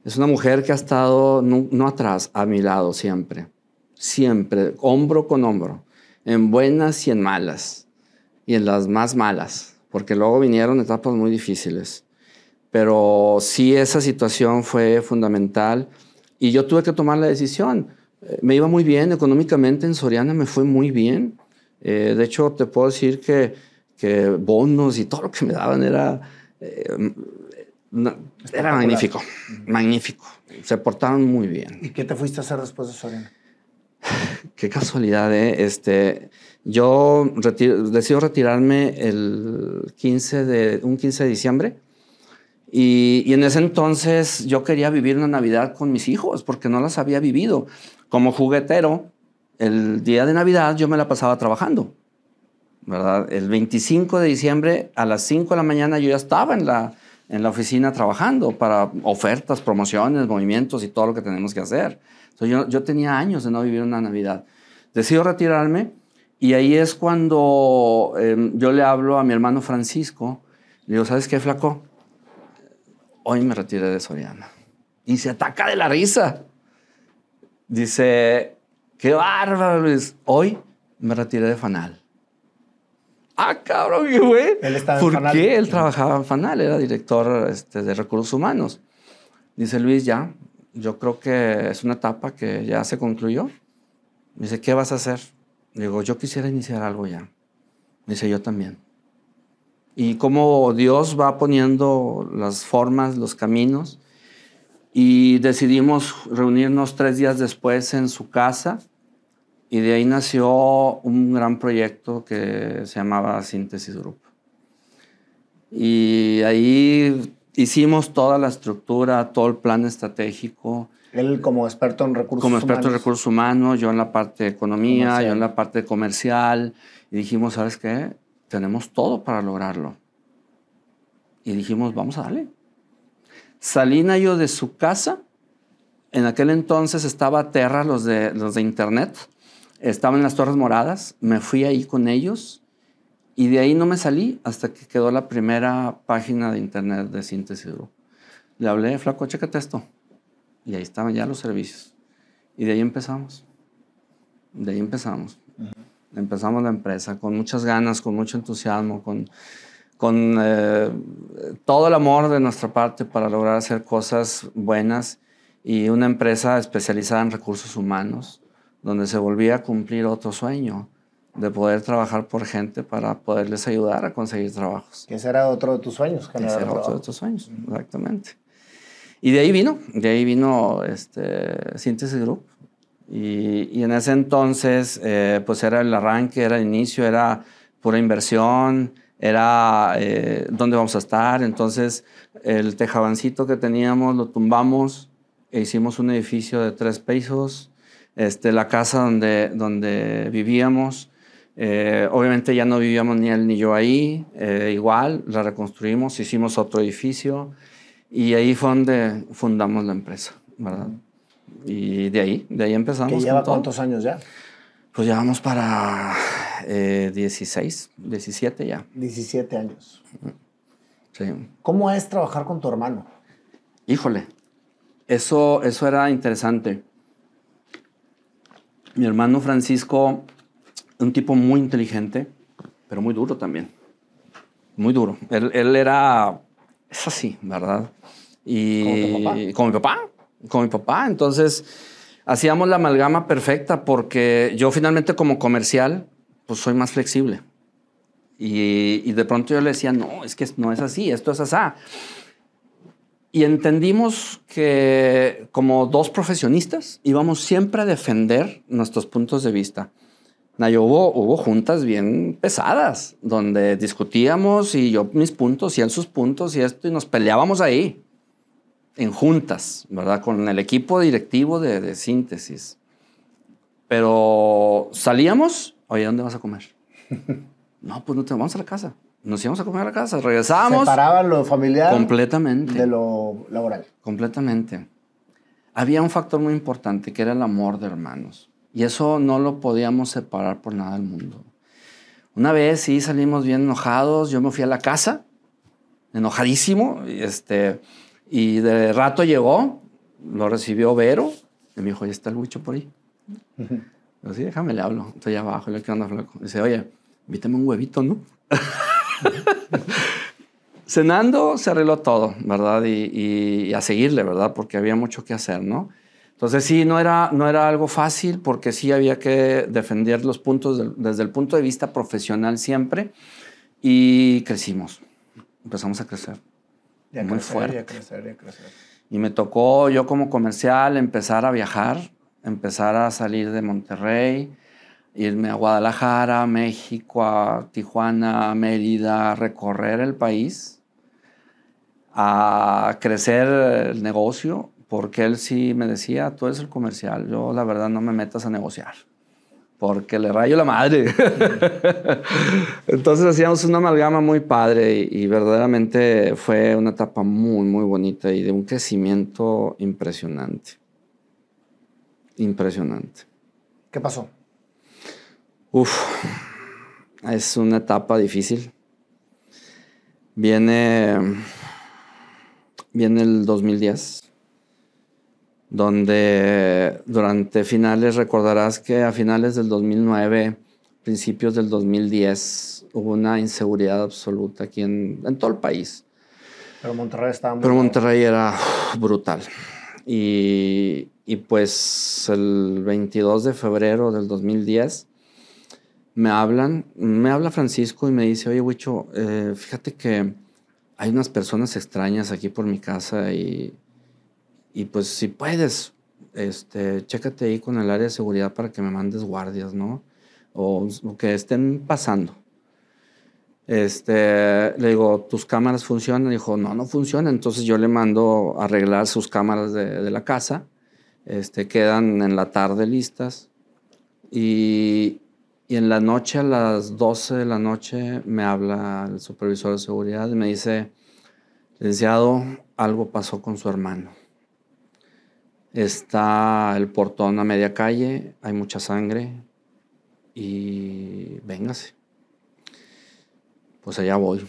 S1: Es una mujer que ha estado no, no atrás, a mi lado siempre. Siempre, hombro con hombro. En buenas y en malas. Y en las más malas. Porque luego vinieron etapas muy difíciles pero sí, esa situación fue fundamental y yo tuve que tomar la decisión. Eh, me iba muy bien económicamente en Soriana, me fue muy bien. Eh, de hecho, te puedo decir que, que, bonos y todo lo que me daban era, eh, era magnífico, magnífico. Se portaban muy bien.
S2: ¿Y qué te fuiste a hacer después de Soriana?
S1: qué casualidad, ¿eh? Este, yo decido retirarme el 15 de, un 15 de diciembre y, en ese entonces yo quería vivir una Navidad con mis hijos porque no las había vivido. Como juguetero, el día de Navidad yo me la pasaba trabajando. ¿verdad? El 25 de diciembre a las 5 de la mañana yo ya estaba en la, en la oficina trabajando para ofertas, promociones, movimientos y todo lo que tenemos que hacer. Entonces yo, yo tenía años de no vivir una Navidad. Decido retirarme y ahí es cuando eh, yo le hablo a mi hermano Francisco. Le digo, ¿sabes qué, flaco? Hoy me retiré de Soriana. Y se ataca de la risa. Dice, qué bárbaro, Luis. Hoy me retiré de Fanal. Ah, cabrón, qué güey.
S2: Él estaba
S1: ¿Por
S2: en Fanal.
S1: qué él trabajaba en Fanal? Era director este, de recursos humanos. Dice Luis, ya, yo creo que es una etapa que ya se concluyó. Dice, ¿qué vas a hacer? Digo, yo quisiera iniciar algo ya. Dice, yo también y cómo Dios va poniendo las formas, los caminos. Y decidimos reunirnos tres días después en su casa y de ahí nació un gran proyecto que se llamaba Síntesis Group. Y ahí hicimos toda la estructura, todo el plan estratégico.
S2: Él como experto en recursos
S1: Como experto
S2: humanos.
S1: en recursos humanos, yo en la parte de economía,
S2: Comercial.
S1: yo en la parte comercial. Y dijimos, ¿sabes qué? Tenemos todo para lograrlo. Y dijimos, vamos a darle. Salí yo de su casa. En aquel entonces estaba Terra, los de, los de Internet. Estaban en las Torres Moradas. Me fui ahí con ellos. Y de ahí no me salí hasta que quedó la primera página de Internet de Síntesis Group. Le hablé, flaco, chécate esto. Y ahí estaban ya los servicios. Y de ahí empezamos. De ahí empezamos. Empezamos la empresa con muchas ganas, con mucho entusiasmo, con, con eh, todo el amor de nuestra parte para lograr hacer cosas buenas y una empresa especializada en recursos humanos, donde se volvía a cumplir otro sueño, de poder trabajar por gente para poderles ayudar a conseguir trabajos.
S2: Que ese era otro de tus sueños.
S1: Ese era otro de tus sueños, exactamente. Y de ahí vino, de ahí vino este, Síntesis Group. Y, y en ese entonces, eh, pues era el arranque, era el inicio, era pura inversión, era eh, dónde vamos a estar. Entonces, el tejabancito que teníamos lo tumbamos e hicimos un edificio de tres pisos. Este, la casa donde, donde vivíamos, eh, obviamente ya no vivíamos ni él ni yo ahí, eh, igual, la reconstruimos, hicimos otro edificio y ahí fue donde fundamos la empresa, ¿verdad? Y de ahí, de ahí empezamos.
S2: ¿Que lleva cuántos años ya?
S1: Pues llevamos para 16, eh, 17 ya.
S2: 17 años.
S1: Sí.
S2: ¿Cómo es trabajar con tu hermano?
S1: Híjole, eso, eso era interesante. Mi hermano Francisco, un tipo muy inteligente, pero muy duro también. Muy duro. Él, él era, es así, ¿verdad? Y
S2: ¿Con
S1: mi papá. Con mi papá. Entonces, hacíamos la amalgama perfecta porque yo finalmente como comercial, pues soy más flexible. Y, y de pronto yo le decía, no, es que no es así, esto es así. Y entendimos que como dos profesionistas íbamos siempre a defender nuestros puntos de vista. Nayo, hubo, hubo juntas bien pesadas, donde discutíamos y yo mis puntos y él sus puntos y esto, y nos peleábamos ahí, en juntas, ¿verdad? Con el equipo directivo de, de síntesis. Pero salíamos, oye, ¿dónde vas a comer? no, pues no te vamos a la casa. Nos íbamos a comer a la casa, regresábamos.
S2: Separaban lo familiar
S1: completamente.
S2: de lo laboral.
S1: Completamente. Había un factor muy importante que era el amor de hermanos. Y eso no lo podíamos separar por nada del mundo. Una vez sí salimos bien enojados, yo me fui a la casa, enojadísimo, y, este, y de rato llegó, lo recibió Vero, y me dijo, ya está el huicho por ahí. Yo, sí, déjame, le hablo. Estoy abajo, le quedo flaco. Dice, oye, invítame un huevito, ¿no? Cenando se arregló todo, ¿verdad? Y, y, a seguirle, ¿verdad? Porque había mucho que hacer, ¿no? Entonces sí, no era, no era algo fácil porque sí había que defender los puntos del, desde el punto de vista profesional siempre y crecimos, empezamos a crecer.
S2: Y a
S1: muy
S2: crecer,
S1: fuerte.
S2: Y a crecer, y a crecer.
S1: Y me tocó yo como comercial empezar a viajar, empezar a salir de Monterrey, irme a Guadalajara, México, a Tijuana, Mérida, recorrer el país, a crecer el negocio, porque él sí me decía, tú eres el comercial, yo la verdad no me metas a negociar, porque le rayo la madre. Entonces hacíamos una amalgama muy padre y, y verdaderamente fue una etapa muy, muy bonita y de un crecimiento impresionante. Impresionante.
S2: ¿Qué pasó?
S1: Uf, es una etapa difícil. Viene, viene el 2010, donde durante finales, recordarás que a finales del 2009, principios del 2010, hubo una inseguridad absoluta aquí en, en todo el país.
S2: Pero Monterrey estaba muy
S1: Pero Monterrey era brutal. Y, y pues el 22 de febrero del 2010 me hablan, me habla Francisco y me dice, oye, Huicho, eh, fíjate que hay unas personas extrañas aquí por mi casa y, y pues si puedes, este, chécate ahí con el área de seguridad para que me mandes guardias, ¿no? O, o que estén pasando. Este, le digo, ¿tus cámaras funcionan? Dijo, no, no funcionan. Entonces yo le mando a arreglar sus cámaras de, la casa. Este, quedan en la tarde listas. Y, y en la noche, a las 12 de la noche, me habla el supervisor de seguridad y me dice, licenciado, algo pasó con su hermano. Está el portón a media calle, hay mucha sangre y véngase. Pues allá voy.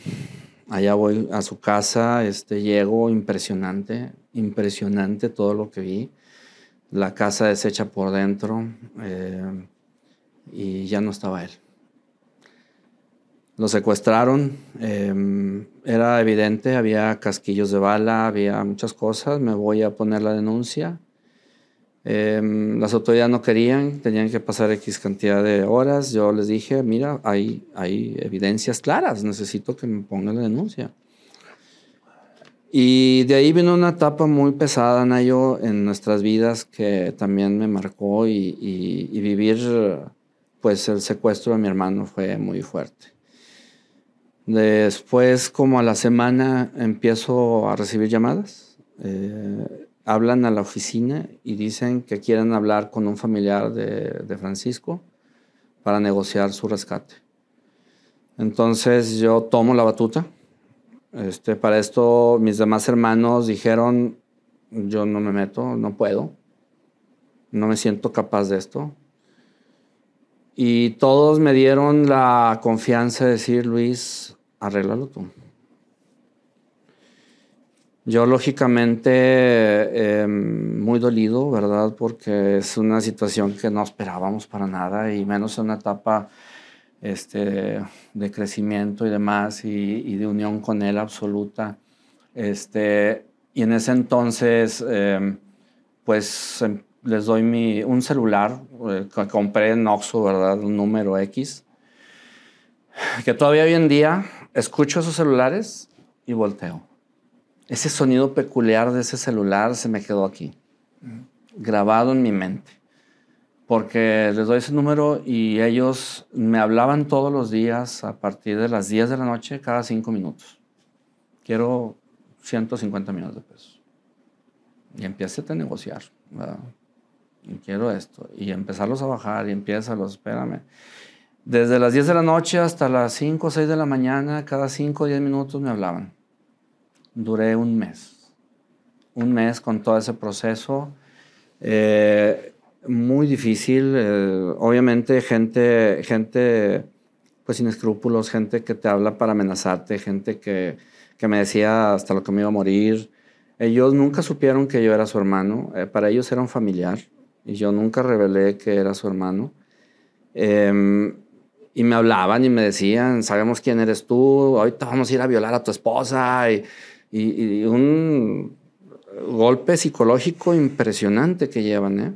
S1: Allá voy a su casa, este, llego, impresionante, impresionante todo lo que vi. La casa deshecha por dentro. Eh, y ya no estaba él. Lo secuestraron, eh, era evidente, había casquillos de bala, había muchas cosas, me voy a poner la denuncia Em, las autoridades no querían, tenían que pasar X cantidad de horas. Yo les dije, mira, hay, hay evidencias claras, necesito que me pongan la denuncia. Y de ahí vino una etapa muy pesada, Nayo, en nuestras vidas que también me marcó y, y, vivir, pues el secuestro de mi hermano fue muy fuerte. Después, como a la semana, empiezo a recibir llamadas. Eh, hablan a la oficina y dicen que quieren hablar con un familiar de, Francisco para negociar su rescate. Entonces yo tomo la batuta. Este, para esto mis demás hermanos dijeron, yo no me meto, no puedo, no me siento capaz de esto. Y todos me dieron la confianza de decir, Luis, arréglalo tú. Yo lógicamente em, muy dolido, ¿verdad? Porque es una situación que no esperábamos para nada y menos en una etapa este, de crecimiento y demás y, de unión con él absoluta. Este, y en ese entonces, em, pues em, les doy mi, un celular eh, que compré en Oxxo, ¿verdad? Un número X, que todavía hoy en día escucho esos celulares y volteo ese sonido peculiar de ese celular se me quedó aquí, grabado en mi mente. Porque les doy ese número y ellos me hablaban todos los días a partir de las 10 de la noche, cada 5 minutos. Quiero 150 millones de pesos. Y empieza a negociar. Y quiero esto. Y empezarlos a bajar y empieza los, espérame. Desde las 10 de la noche hasta las 5 o 6 de la mañana, cada 5 o 10 minutos me hablaban duré un mes. Un mes con todo ese proceso. Eh, muy difícil. Eh, obviamente, gente, gente pues sin escrúpulos, gente que te habla para amenazarte, gente que, que, me decía hasta lo que me iba a morir. Ellos nunca supieron que yo era su hermano. Eh, para ellos era un familiar y yo nunca revelé que era su hermano. Em, y me hablaban y me decían, sabemos quién eres tú, ahorita vamos a ir a violar a tu esposa. Y, y, un golpe psicológico impresionante que llevan. ¿eh?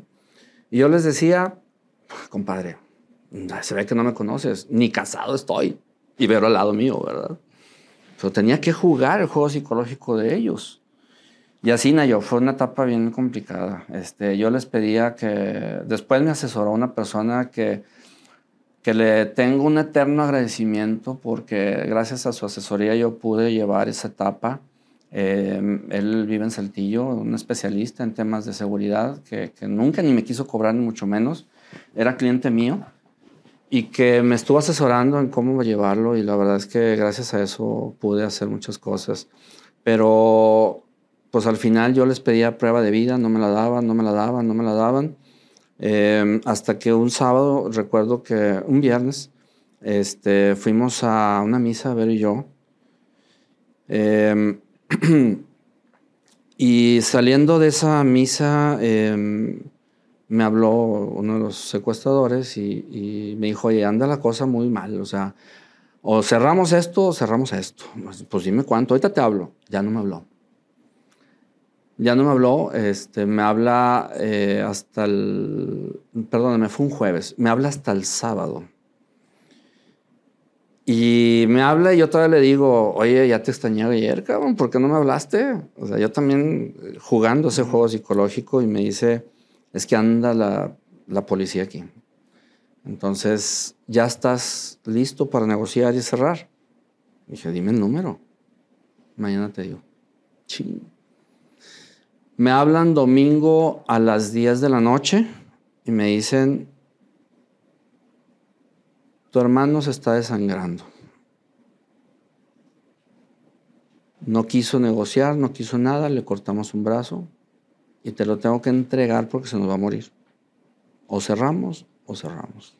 S1: Y yo les decía, compadre, se ve que no me conoces, ni casado estoy, y verlo al lado mío, ¿verdad? Pero tenía que jugar el juego psicológico de ellos. Y así, Nayo, fue una etapa bien complicada. Este, yo les pedía que, después me asesoró una persona que, que le tengo un eterno agradecimiento porque gracias a su asesoría yo pude llevar esa etapa eh, él vive en Saltillo, un especialista en temas de seguridad que, nunca ni me quiso cobrar, ni mucho menos. Era cliente mío y que me estuvo asesorando en cómo llevarlo y la verdad es que gracias a eso pude hacer muchas cosas. Pero pues al final yo les pedía prueba de vida, no me la daban, no me la daban, no me la daban. Eh, hasta que un sábado, recuerdo que un viernes, este, fuimos a una misa, a ver y yo. Eh, y saliendo de esa misa, em, me habló uno de los secuestradores y, me dijo, oye, anda la cosa muy mal, o sea, o cerramos esto o cerramos esto. Pues, pues dime cuánto, ahorita te hablo. Ya no me habló. Ya no me habló, este, me habla eh, hasta el, perdóname, fue un jueves, me habla hasta el sábado. Y me habla y yo todavía le digo, oye, ya te extrañé ayer, cabrón, ¿por qué no me hablaste? O sea, yo también eh, jugando ese juego psicológico y me dice, es que anda la, la policía aquí. Entonces, ya estás listo para negociar y cerrar. dije, dime el número. Mañana te digo. Ching. Me hablan domingo a las 10 de la noche y me dicen, tu hermano se está desangrando. No quiso negociar, no quiso nada, le cortamos un brazo y te lo tengo que entregar porque se nos va a morir. O cerramos o cerramos.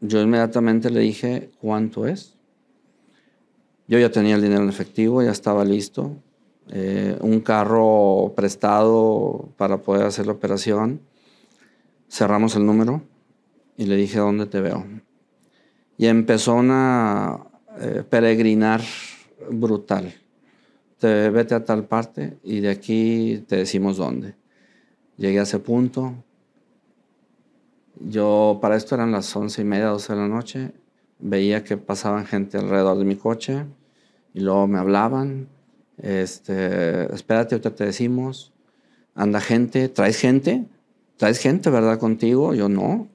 S1: Yo inmediatamente le dije cuánto es. Yo ya tenía el dinero en efectivo, ya estaba listo. Eh, un carro prestado para poder hacer la operación. Cerramos el número y le dije, ¿dónde te veo? Y empezó una eh, peregrinar brutal. Te, vete a tal parte y de aquí te decimos dónde. Llegué a ese punto. Yo, para esto eran las once y media, doce de la noche. Veía que pasaban gente alrededor de mi coche y luego me hablaban. Este, espérate, ahorita te decimos. Anda gente, traes gente, traes gente, ¿verdad? Contigo. Yo no.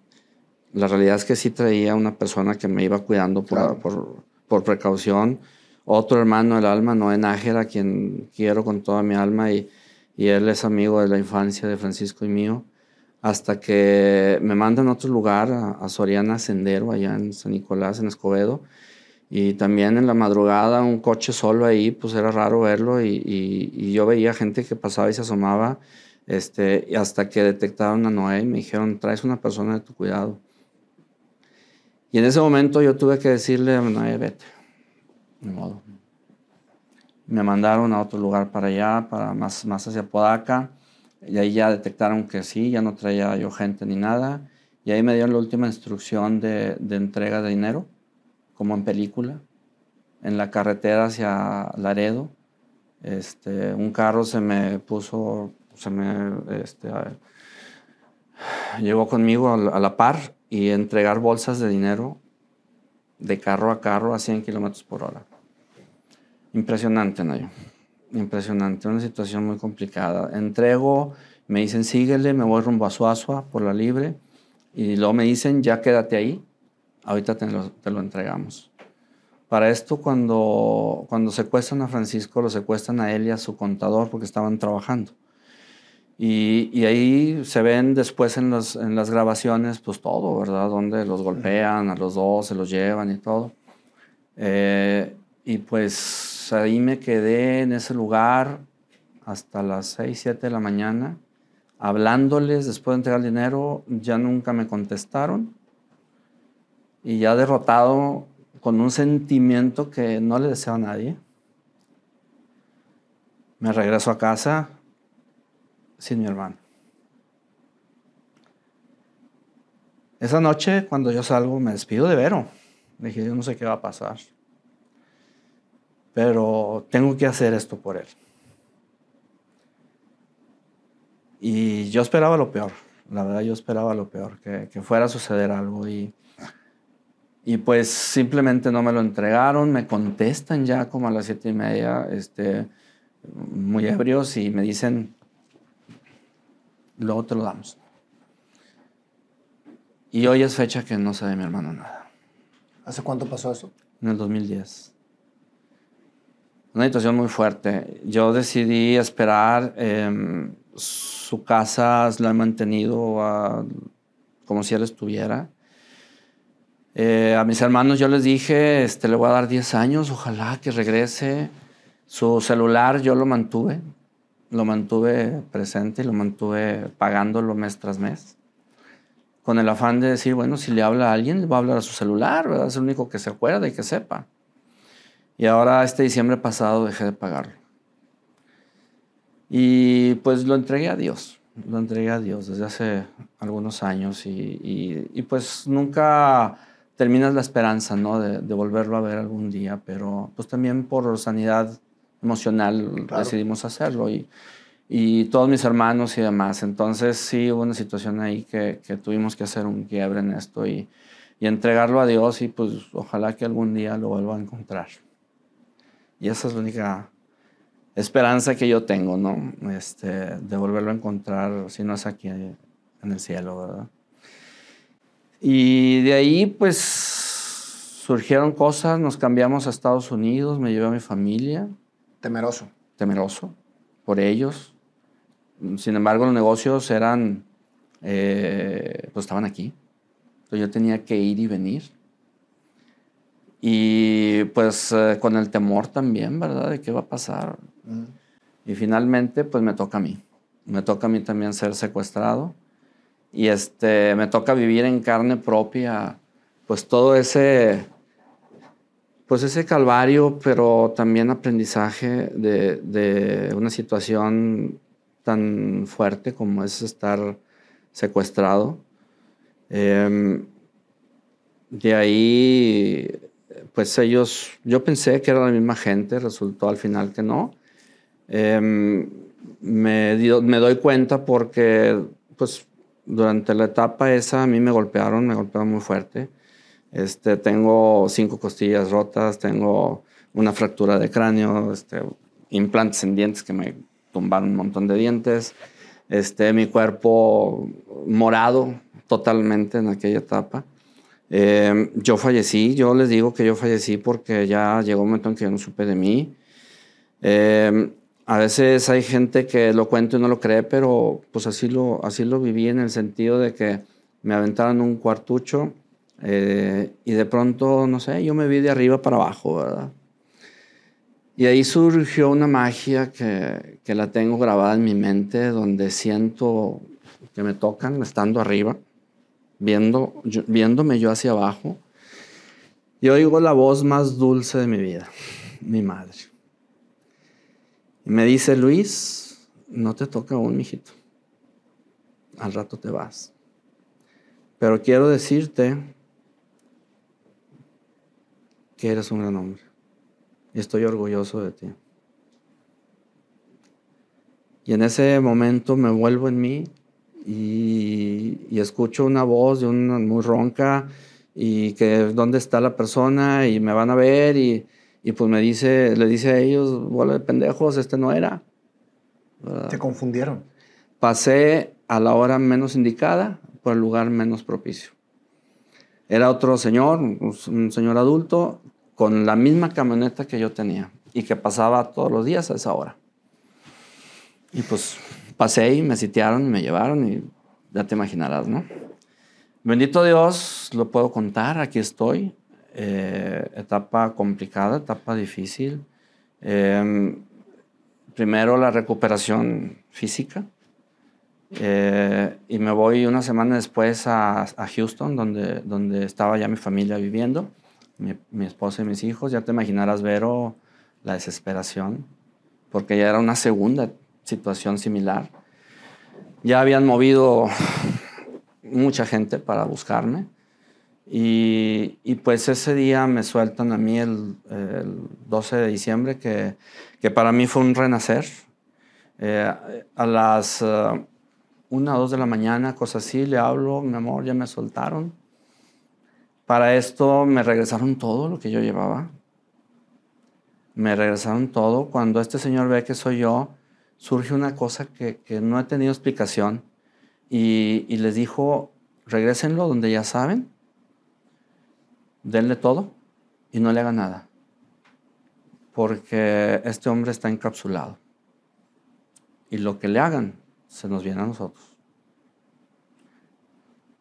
S1: La realidad es que sí traía una persona que me iba cuidando por, por, por precaución. Otro hermano del alma, Noé Nájera, a quien quiero con toda mi alma y, y él es amigo de la infancia de Francisco y mío hasta que me mandan a otro lugar, a, Soriana Sendero, allá en San Nicolás, en Escobedo. Y también en la madrugada un coche solo ahí, pues era raro verlo y, y, yo veía gente que pasaba y se asomaba, este, y hasta que detectaron a Noé y me dijeron, traes una persona de tu cuidado. Y en ese momento yo tuve que decirle a Noé, vete, de modo. Me mandaron a otro lugar para allá, para más, más hacia Podaca. Y ahí ya detectaron que sí, ya no traía yo gente ni nada. Y ahí me dieron la última instrucción de, de entrega de dinero, como en película, en la carretera hacia Laredo. Este, un carro se me puso, se me, este, llegó conmigo a, la par y entregar bolsas de dinero de carro a carro a 100 kilómetros por hora. Impresionante, Nayo impresionante, una situación muy complicada. Entrego, me dicen síguele, me voy rumbo a Suazua por la libre y luego me dicen ya quédate ahí, ahorita te lo, te lo entregamos. Para esto, cuando, cuando secuestran a Francisco, lo secuestran a él y a su contador porque estaban trabajando. Y, y, ahí se ven después en, los, en las grabaciones, pues todo, ¿verdad? Donde los golpean, a los dos se los llevan y todo. Eh, y pues ahí me quedé en ese lugar hasta las 6, 7 de la mañana, hablándoles después de entregar el dinero, ya nunca me contestaron y ya derrotado con un sentimiento que no le deseo a nadie. Me regreso a casa sin mi hermano. Esa noche, cuando yo salgo, me despido de Vero. dije, yo no sé qué va a pasar pero tengo que hacer esto por él. Y yo esperaba lo peor, la verdad yo esperaba lo peor, que, que fuera a suceder algo y, y pues simplemente no me lo entregaron, me contestan ya como a las siete y media, este, muy ebrios y me dicen, luego te lo damos. Y hoy es fecha que no sabe mi hermano nada.
S2: ¿Hace cuánto pasó eso?
S1: En el 2010 una situación muy fuerte. Yo decidí esperar. Em, su casa la he mantenido como si él estuviera. Eh, a mis hermanos yo les dije, este, le voy a dar 10 años, ojalá que regrese. Su celular yo lo mantuve, lo mantuve presente y lo mantuve pagándolo mes tras mes. Con el afán de decir, bueno, si le habla a alguien, le va a hablar a su celular, ¿verdad? es el único que se acuerda y que sepa. Y ahora este diciembre pasado dejé de pagarlo. Y pues lo entregué a Dios, lo entregué a Dios desde hace algunos años y, y, pues nunca terminas la esperanza, ¿no? De, de, volverlo a ver algún día, pero pues también por sanidad emocional decidimos hacerlo y, y todos mis hermanos y demás. Entonces sí hubo una situación ahí que, que tuvimos que hacer un quiebre en esto y, y entregarlo a Dios y pues ojalá que algún día lo vuelva a encontrar. Y esa es la única esperanza que yo tengo, ¿no? Este, de volverlo a encontrar, si no es aquí en el cielo, ¿verdad? Y de ahí, pues, surgieron cosas, nos cambiamos a Estados Unidos, me llevé a mi familia.
S2: Temeroso.
S1: Temeroso por ellos. Sin embargo, los negocios eran, eh, pues estaban aquí. Entonces yo tenía que ir y venir. Y pues eh, con el temor también, ¿verdad? De qué va a pasar. Y finalmente, pues me toca a mí. Me toca a mí también ser secuestrado. Y este, me toca vivir en carne propia, pues todo ese, pues ese calvario, pero también aprendizaje de, de una situación tan fuerte como es estar secuestrado. Eh, de ahí pues ellos, yo pensé que era la misma gente, resultó al final que no. Em, me, me doy cuenta porque, pues, durante la etapa esa a mí me golpearon, me golpearon muy fuerte. Este, tengo cinco costillas rotas, tengo una fractura de cráneo, este, implantes en dientes que me tumbaron un montón de dientes, este, mi cuerpo morado totalmente en aquella etapa. Eh, yo fallecí, yo les digo que yo fallecí porque ya llegó un momento en que yo no supe de mí. Eh, a veces hay gente que lo cuenta y no lo cree, pero pues así lo, así lo viví en el sentido de que me aventaron un cuartucho eh, y de pronto, no sé, yo me vi de arriba para abajo, ¿verdad? Y ahí surgió una magia que, que la tengo grabada en mi mente, donde siento que me tocan estando arriba, viendo, viéndome yo hacia abajo, y oigo la voz más dulce de mi vida, mi madre. Y me dice, Luis, no te toca aún, mijito. Al rato te vas. Pero quiero decirte que eres un gran hombre. Y estoy orgulloso de ti. Y en ese momento me vuelvo en mí y, escucho una voz de una muy ronca y que dónde está la persona y me van a ver y, y pues me dice, le dice a ellos, bola de pendejos, este no era.
S2: Te confundieron.
S1: Pasé a la hora menos indicada por el lugar menos propicio. Era otro señor, un señor adulto, con la misma camioneta que yo tenía y que pasaba todos los días a esa hora. Y pues pasé y me sitiaron y me llevaron y ya te imaginarás, ¿no? Bendito Dios, lo puedo contar, aquí estoy. Eh, etapa complicada, etapa difícil. Em, primero la recuperación física. Eh, y me voy una semana después a, a, Houston, donde, donde estaba ya mi familia viviendo, mi, mi, esposa y mis hijos. Ya te imaginarás, Vero, la desesperación, porque ya era una segunda situación similar. Ya habían movido mucha gente para buscarme. Y, y, pues ese día me sueltan a mí el, el 12 de diciembre, que, que, para mí fue un renacer. Eh, a las uh, una o dos de la mañana, cosas así, le hablo, mi amor, ya me soltaron. Para esto me regresaron todo lo que yo llevaba. Me regresaron todo. Cuando este señor ve que soy yo, surge una cosa que, que no he tenido explicación y, y les dijo, regrésenlo donde ya saben denle todo y no le haga nada. Porque este hombre está encapsulado. Y lo que le hagan se nos viene a nosotros.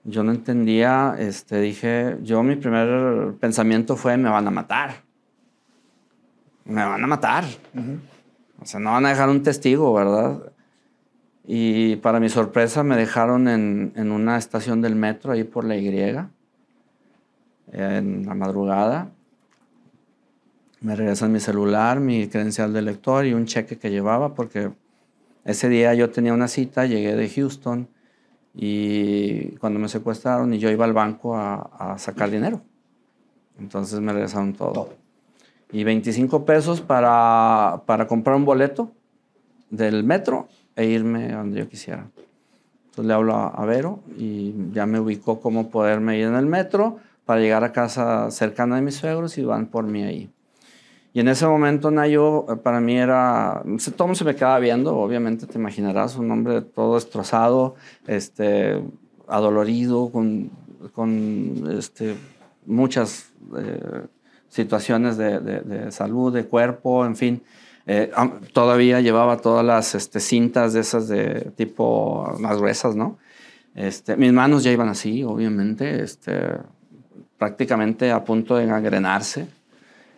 S1: Yo no entendía, este, dije, yo mi primer pensamiento fue, me van a matar. Me van a matar. O sea, no van a dejar un testigo, ¿verdad? Y para mi sorpresa me dejaron en, en una estación del metro ahí por la Y en la madrugada. Me regresan mi celular, mi credencial de lector y un cheque que llevaba porque ese día yo tenía una cita, llegué de Houston y cuando me secuestraron y yo iba al banco a, sacar dinero. Entonces me regresaron todo. Y 25 pesos para, para comprar un boleto del metro e irme donde yo quisiera. Entonces le hablo a Vero y ya me ubicó cómo poderme ir en el metro para llegar a casa cercana de mis suegros y van por mí ahí. Y en ese momento Nayo para mí era, mundo se me quedaba viendo, obviamente te imaginarás, un hombre todo destrozado, este, adolorido, con, con este, muchas eh, situaciones de, salud, de cuerpo, en fin. Eh, todavía llevaba todas las este, cintas de esas de tipo más gruesas, ¿no? Este, mis manos ya iban así, obviamente, este, prácticamente a punto de engangrenarse.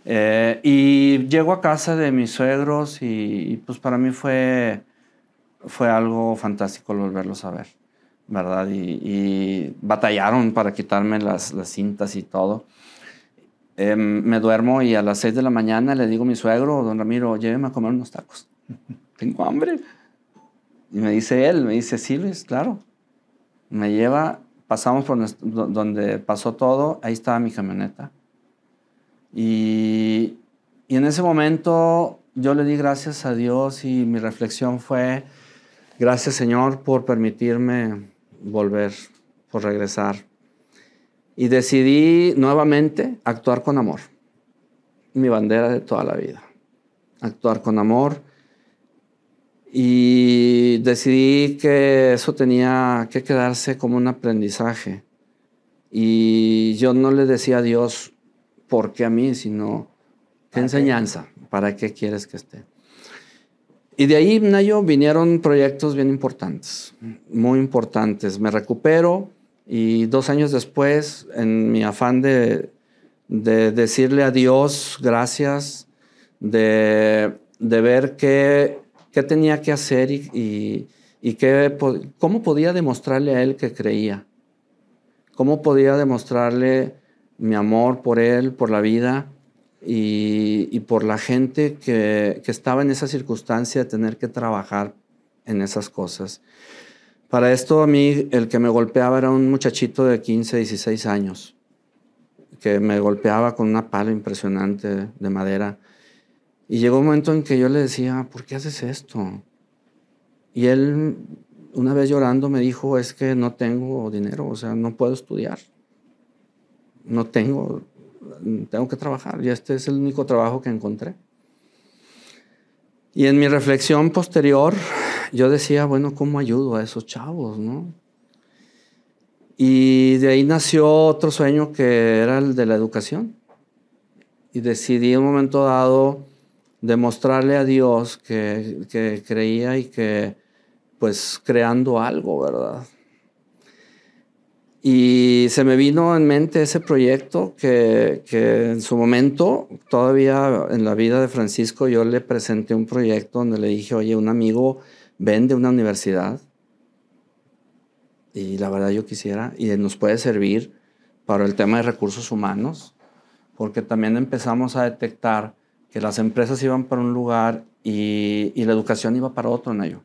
S1: Eh, y llego a casa de mis suegros y, pues para mí fue, fue algo fantástico volverlos a ver, ¿verdad? Y, batallaron para quitarme las, las cintas y todo. Em, me duermo y a las 6 de la mañana le digo a mi suegro, don Ramiro, lléveme a comer unos tacos. Tengo hambre. Y me dice él, me dice, sí, Luis, claro. Me lleva pasamos por donde pasó todo, ahí estaba mi camioneta. Y, en ese momento yo le di gracias a Dios y mi reflexión fue, gracias Señor por permitirme volver, por regresar. Y decidí nuevamente actuar con amor, mi bandera de toda la vida, actuar con amor. Y decidí que eso tenía que quedarse como un aprendizaje. Y yo no le decía a Dios, ¿por qué a mí? Sino, ¿qué enseñanza? ¿Para qué quieres que esté? Y de ahí, Nayo, vinieron proyectos bien importantes, muy importantes. Me recupero y dos años después, en mi afán de, decirle a Dios gracias, de, ver qué, qué, tenía que hacer y, y, qué, cómo podía demostrarle a Él que creía, cómo podía demostrarle mi amor por Él, por la vida y, por la gente que, estaba en esa circunstancia de tener que trabajar en esas cosas. Para esto a mí el que me golpeaba era un muchachito de 15, 16 años, que me golpeaba con una pala impresionante de madera. Y llegó un momento en que yo le decía, ¿por qué haces esto? Y él, una vez llorando, me dijo, es que no tengo dinero, o sea, no puedo estudiar. No tengo, tengo que trabajar y este es el único trabajo que encontré. Y en mi reflexión posterior, yo decía, bueno, ¿cómo ayudo a esos chavos, no? Y de ahí nació otro sueño que era el de la educación. Y decidí en un momento dado demostrarle a Dios que, que creía y que, pues, creando algo, ¿verdad? Y se me vino en mente ese proyecto que, que, en su momento, todavía en la vida de Francisco, yo le presenté un proyecto donde le dije, oye, un amigo vende una universidad y la verdad yo quisiera, y nos puede servir para el tema de recursos humanos, porque también empezamos a detectar que las empresas iban para un lugar y, y la educación iba para otro en ello.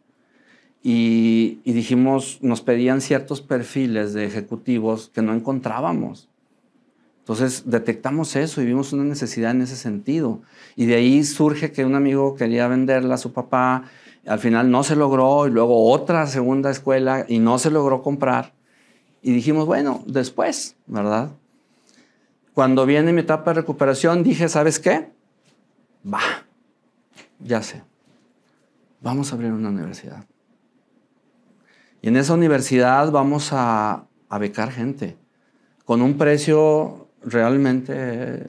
S1: Y, dijimos, nos pedían ciertos perfiles de ejecutivos que no encontrábamos. Entonces detectamos eso y vimos una necesidad en ese sentido. Y de ahí surge que un amigo quería venderla a su papá, al final no se logró, y luego otra segunda escuela y no se logró comprar. Y dijimos, bueno, después, ¿verdad? Cuando viene mi etapa de recuperación, dije, ¿sabes qué? Va, ya sé, vamos a abrir una universidad. Y en esa universidad vamos a, becar gente con un precio realmente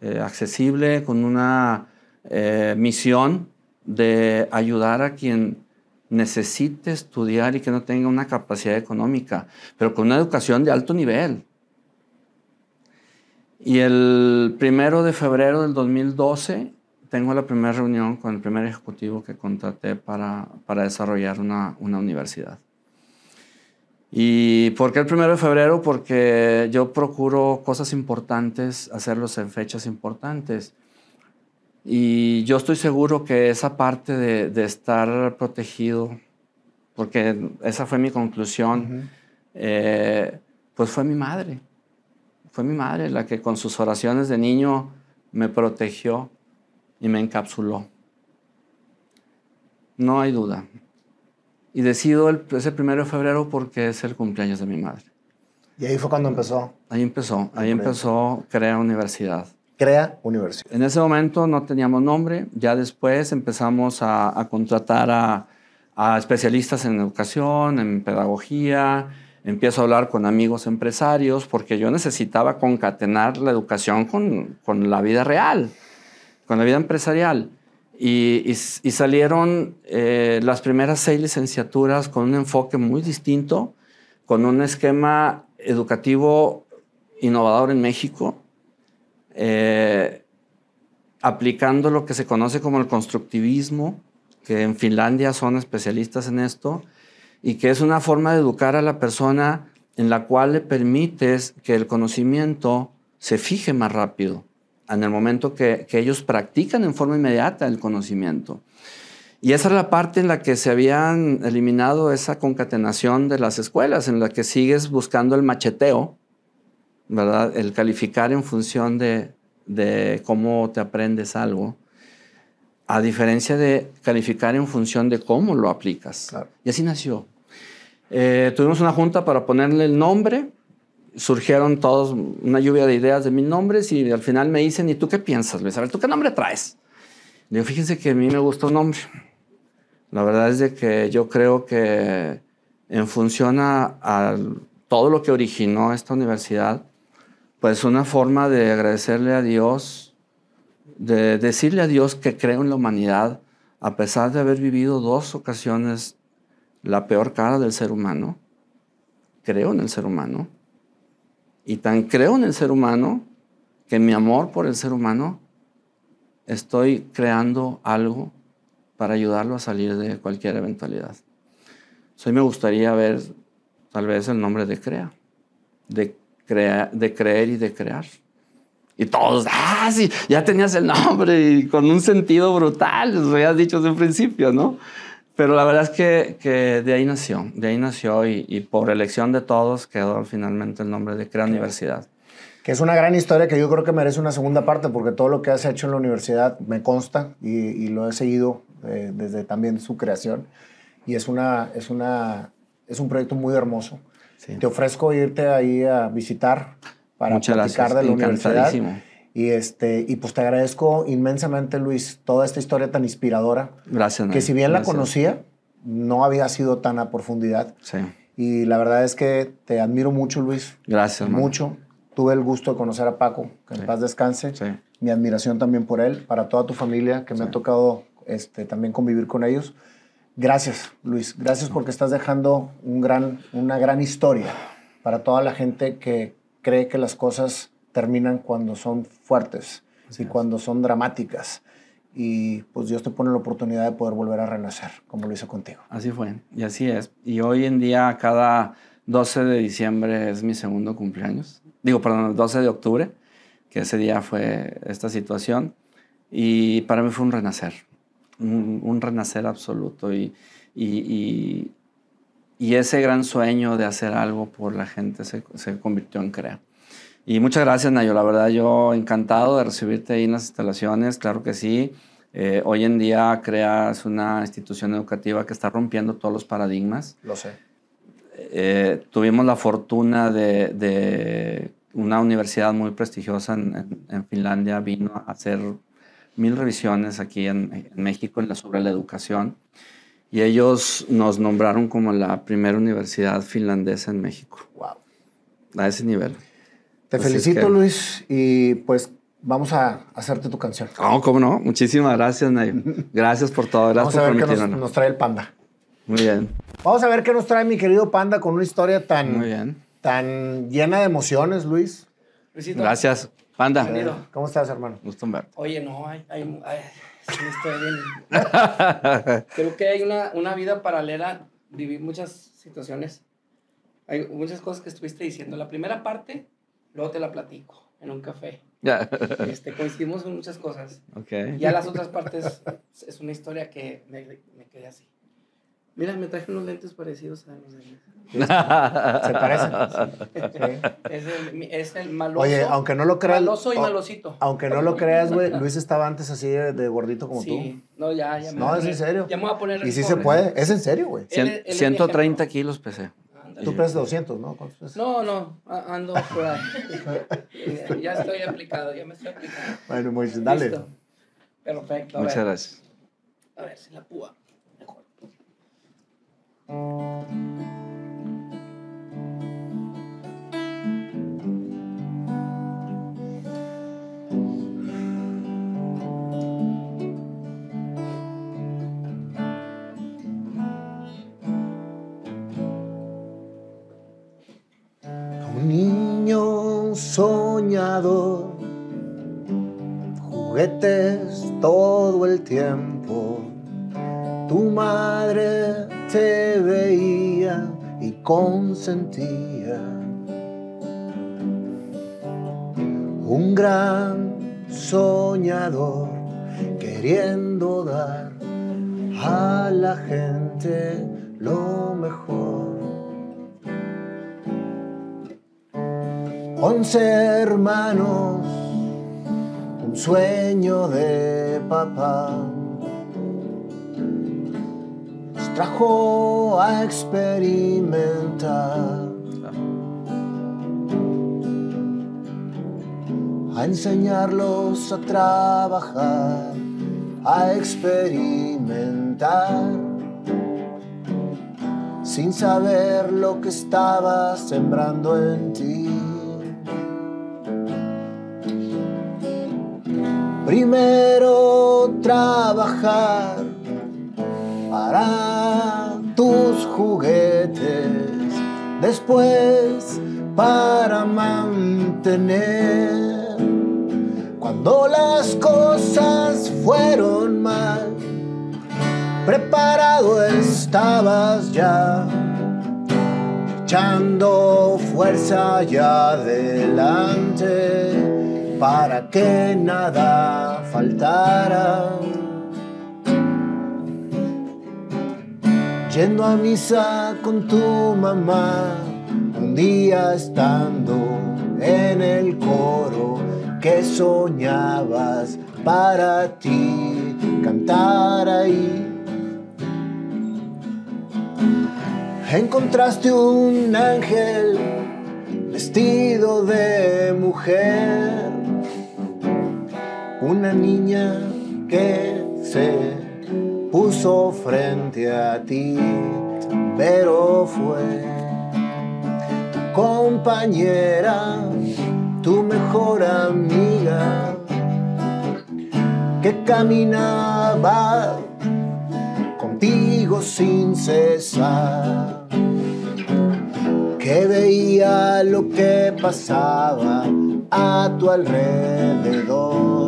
S1: eh, accesible, con una eh, misión de ayudar a quien necesite estudiar y que no tenga una capacidad económica, pero con una educación de alto nivel. Y el primero de febrero del 2012 tengo la primera reunión con el primer ejecutivo que contraté para, desarrollar una universidad. ¿Y por qué el primero de febrero? Porque yo procuro cosas importantes, hacerlos en fechas importantes. Y yo estoy seguro que esa parte de, estar protegido, porque esa fue mi conclusión, eh, pues fue mi madre. Fue mi madre la que con sus oraciones de niño me protegió y me encapsuló. No hay duda. Y decido el, ese primero de febrero porque es el cumpleaños de mi madre.
S2: ¿Y ahí fue cuando empezó?
S1: Ahí empezó, ahí empezó Crea Universidad.
S2: Crea Universidad.
S1: En ese momento no teníamos nombre, ya después empezamos a, contratar a, a, especialistas en educación, en pedagogía, empiezo a hablar con amigos empresarios porque yo necesitaba concatenar la educación con, con la vida real, con la vida empresarial. Y, salieron eh, las primeras seis licenciaturas con un enfoque muy distinto, con un esquema educativo innovador en México, eh, aplicando lo que se conoce como el constructivismo, que en Finlandia son especialistas en esto, y que es una forma de educar a la persona en la cual le permites que el conocimiento se fije más rápido en el momento que, ellos practican en forma inmediata el conocimiento. Y esa es la parte en la que se habían eliminado esa concatenación de las escuelas, en la que sigues buscando el macheteo, ¿verdad? El calificar en función de, cómo te aprendes algo. a diferencia de calificar en función de cómo lo aplicas.
S2: Claro.
S1: Y así nació. Eh, tuvimos una junta para ponerle el nombre, surgieron todos una lluvia de ideas de mis nombres y al final me dicen, ¿y tú qué piensas, Luis? A ¿tú qué nombre traes? Le digo, fíjense que a mí me gusta un nombre. La verdad es de que yo creo que en función a, a todo lo que originó esta universidad, pues una forma de agradecerle a Dios, de decirle a Dios que creo en la humanidad, a pesar de haber vivido dos ocasiones la peor cara del ser humano, creo en el ser humano. Y tan creo en el ser humano que mi amor por el ser humano estoy creando algo para ayudarlo a salir de cualquier eventualidad. Hoy me gustaría ver tal vez el nombre de Crea, de, crea, de creer y de crear. Y todos, ah, sí, ya tenías el nombre y con un sentido brutal, lo habías dicho desde un principio, ¿no? Pero la verdad es que, que de ahí nació, de ahí nació y, y, por elección de todos quedó finalmente el nombre de Crea Universidad.
S2: Que es una gran historia que yo creo que merece una segunda parte porque todo lo que has hecho en la universidad me consta y, y lo he seguido eh, desde también su creación. Y es, una, es, una, es un proyecto muy hermoso. Sí. Te ofrezco irte ahí a visitar para
S1: Muchas
S2: platicar
S1: gracias.
S2: de la universidad.
S1: Y,
S2: este, y pues te agradezco inmensamente, Luis, toda esta historia tan inspiradora.
S1: Gracias.
S2: Que si bien
S1: gracias.
S2: la conocía, no había sido tan a profundidad.
S1: Sí.
S2: Y la verdad es que te admiro mucho, Luis.
S1: Gracias.
S2: Mucho. Tuve el gusto de conocer a Paco, que en
S1: Sí.
S2: paz descanse.
S1: Sí.
S2: Mi admiración también por él, para toda tu familia, que me ha tocado este, también convivir con ellos. Gracias, Luis. Gracias porque estás dejando un gran, una gran historia para toda la gente que cree que las cosas terminan cuando son fuertes
S1: Así
S2: y
S1: es.
S2: cuando son dramáticas. Y pues Dios te pone la oportunidad de poder volver a renacer, como lo hizo contigo.
S1: Así fue, y así es. Y hoy en día, cada 12 de diciembre es mi segundo cumpleaños. Digo, perdón, el 12 de octubre, que ese día fue esta situación. Y para mí fue un renacer, un, un renacer absoluto. Y, y, y, y, ese gran sueño de hacer algo por la gente se, se convirtió en CREA. Y muchas gracias, Nayo. La verdad, yo encantado de recibirte ahí en las instalaciones. Claro que sí. Eh, hoy en día CREA es una institución educativa que está rompiendo todos los paradigmas.
S2: Lo sé.
S1: Eh, tuvimos la fortuna de, de, una universidad muy prestigiosa en, en, en, Finlandia, vino a hacer mil revisiones aquí en, en México en la, sobre la educación y ellos nos nombraron como la primera universidad finlandesa en México.
S2: Wow.
S1: A ese nivel.
S2: Te Así felicito, es que... Luis, y pues vamos a hacerte tu canción.
S1: Oh, cómo no. Muchísimas gracias, Nayo. Gracias por todo. Gracias
S2: vamos a
S1: por
S2: ver qué nos, nos, trae el panda.
S1: Muy bien.
S2: Vamos a ver qué nos trae mi querido panda con una historia tan,
S1: Muy bien.
S2: tan llena de emociones, Luis.
S1: Luisito. Gracias, panda.
S2: Bienvenido. ¿Cómo estás, hermano?
S1: Gusto en verte.
S3: Oye, no, hay, hay, hay sí, estoy bien. Creo que hay una, una vida paralela, viví muchas situaciones. Hay muchas cosas que estuviste diciendo. La primera parte, luego te la platico en un café.
S1: Ya.
S3: Este, coincidimos en muchas cosas.
S1: Okay.
S3: Ya las otras partes es una historia que me, me quedé así. Mira, me traje unos lentes parecidos a los de.
S2: Se parecen.
S3: Sí. Es, el, es el maloso.
S2: Oye, aunque no lo creas.
S3: Maloso y malosito.
S2: Aunque no lo creas, güey, Luis estaba antes así de, de gordito como
S3: sí.
S2: tú.
S3: Sí, no, ya, ya.
S2: No, es en serio.
S3: Ya me voy a poner.
S2: Y sí se puede. Es en serio, güey.
S1: 130 kilos pesé.
S2: Tú pesas 200, ¿no? ¿Cuántos pesas?
S3: No, no, ando por ahí. ya estoy aplicado, ya me estoy aplicando.
S2: Bueno, Moisés, dale.
S3: Listo. Perfecto.
S1: Muchas
S3: ver.
S1: gracias.
S3: A ver, si la púa. Mejor.
S2: Soñador, juguetes todo el tiempo. Tu madre te veía y consentía. Un gran soñador queriendo dar a la gente lo mejor. Once hermanos, un sueño de papá. trajo a experimentar. A enseñarlos a trabajar, a experimentar. Sin saber lo que estaba sembrando en ti. Primero trabajar para tus juguetes, después para mantener. Cuando las cosas fueron mal, preparado estabas ya, echando fuerza allá adelante para que nada faltara. yendo a misa con tu mamá, un día estando en el coro que soñabas para ti cantar ahí. Encontraste un ángel vestido de mujer, una niña que se puso frente a ti, pero fue tu compañera, tu mejor amiga, que caminaba contigo sin cesar, que veía lo que pasaba a tu alrededor.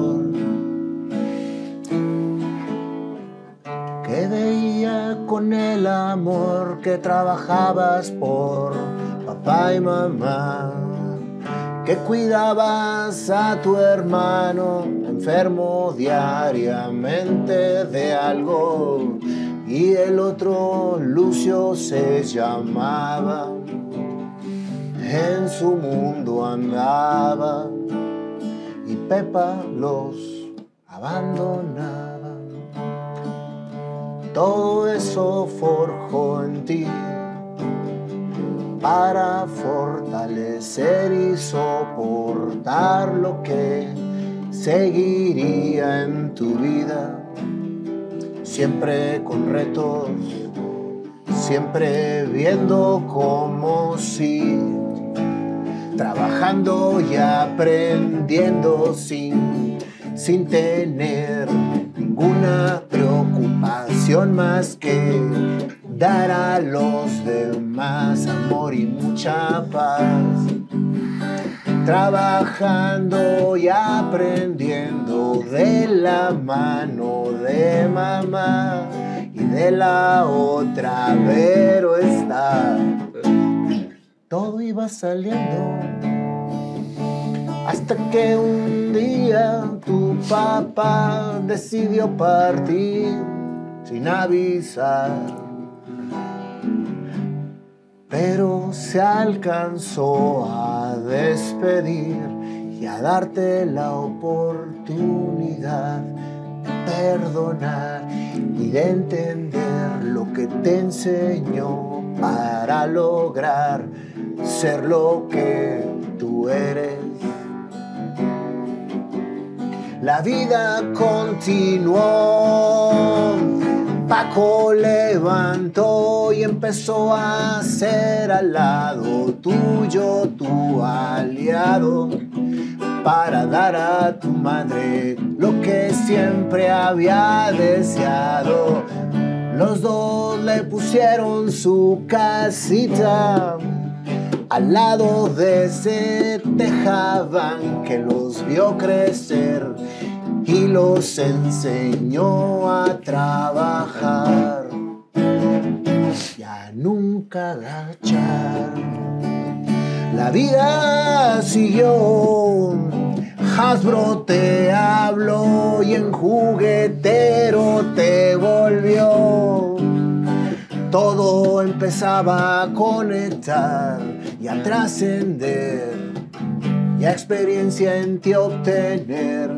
S2: Con el amor que trabajabas por papá y mamá, que cuidabas a tu hermano enfermo diariamente de algo y el otro Lucio se llamaba, en su mundo andaba y Pepa los abandonaba. Todo eso forjó en ti para fortalecer y soportar lo que seguiría en tu vida, siempre con retos, siempre viendo como si, trabajando y aprendiendo sin, sin tener ninguna más que dar a los demás amor y mucha paz. Trabajando y aprendiendo de la mano de mamá y de la otra, pero está. Todo iba saliendo hasta que un día tu papá decidió partir sin avisar. Pero se alcanzó a despedir y a darte la oportunidad de perdonar y de entender lo que te enseñó para lograr ser lo que tú eres. La vida continuó. Paco levantó y empezó a ser al lado tuyo, tu aliado, para dar a tu madre lo que siempre había deseado. Los dos le pusieron su casita al lado de ese tejaban que los vio crecer y los enseñó a trabajar y a nunca agachar. La vida siguió, Hasbro te habló y en juguetero te volvió. Todo empezaba a conectar y a trascender y a experiencia en ti obtener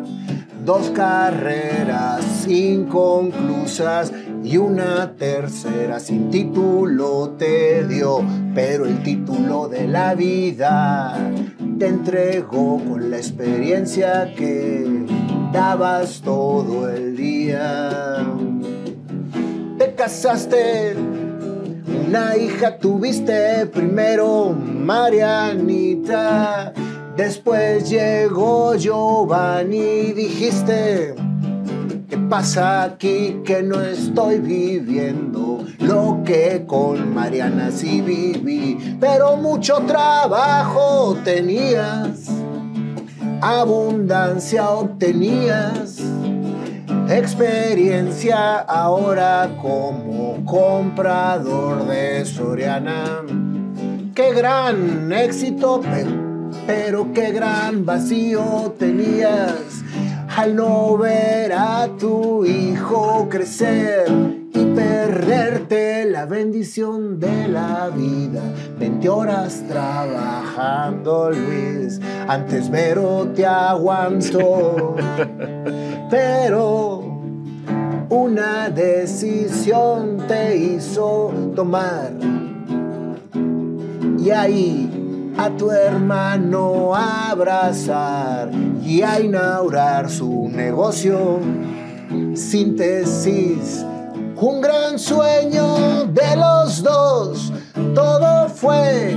S2: dos carreras inconclusas y una tercera sin título te dio, pero el título de la vida te entregó con la experiencia que dabas todo el día. Te casaste, una hija tuviste primero, Marianita. Después llegó Giovanni, dijiste, ¿qué pasa aquí que no estoy viviendo lo que con Mariana sí viví? Pero mucho trabajo tenías, abundancia obtenías, experiencia ahora como comprador de Soriana. Qué gran éxito, pero pero qué gran vacío tenías al no ver a tu hijo crecer y perderte la bendición de la vida. 20 horas trabajando, Luis. Antes Vero te aguantó, pero una decisión te hizo tomar. Y ahí a tu hermano a abrazar y a inaugurar su negocio. Síntesis, un gran sueño de los dos. Todo fue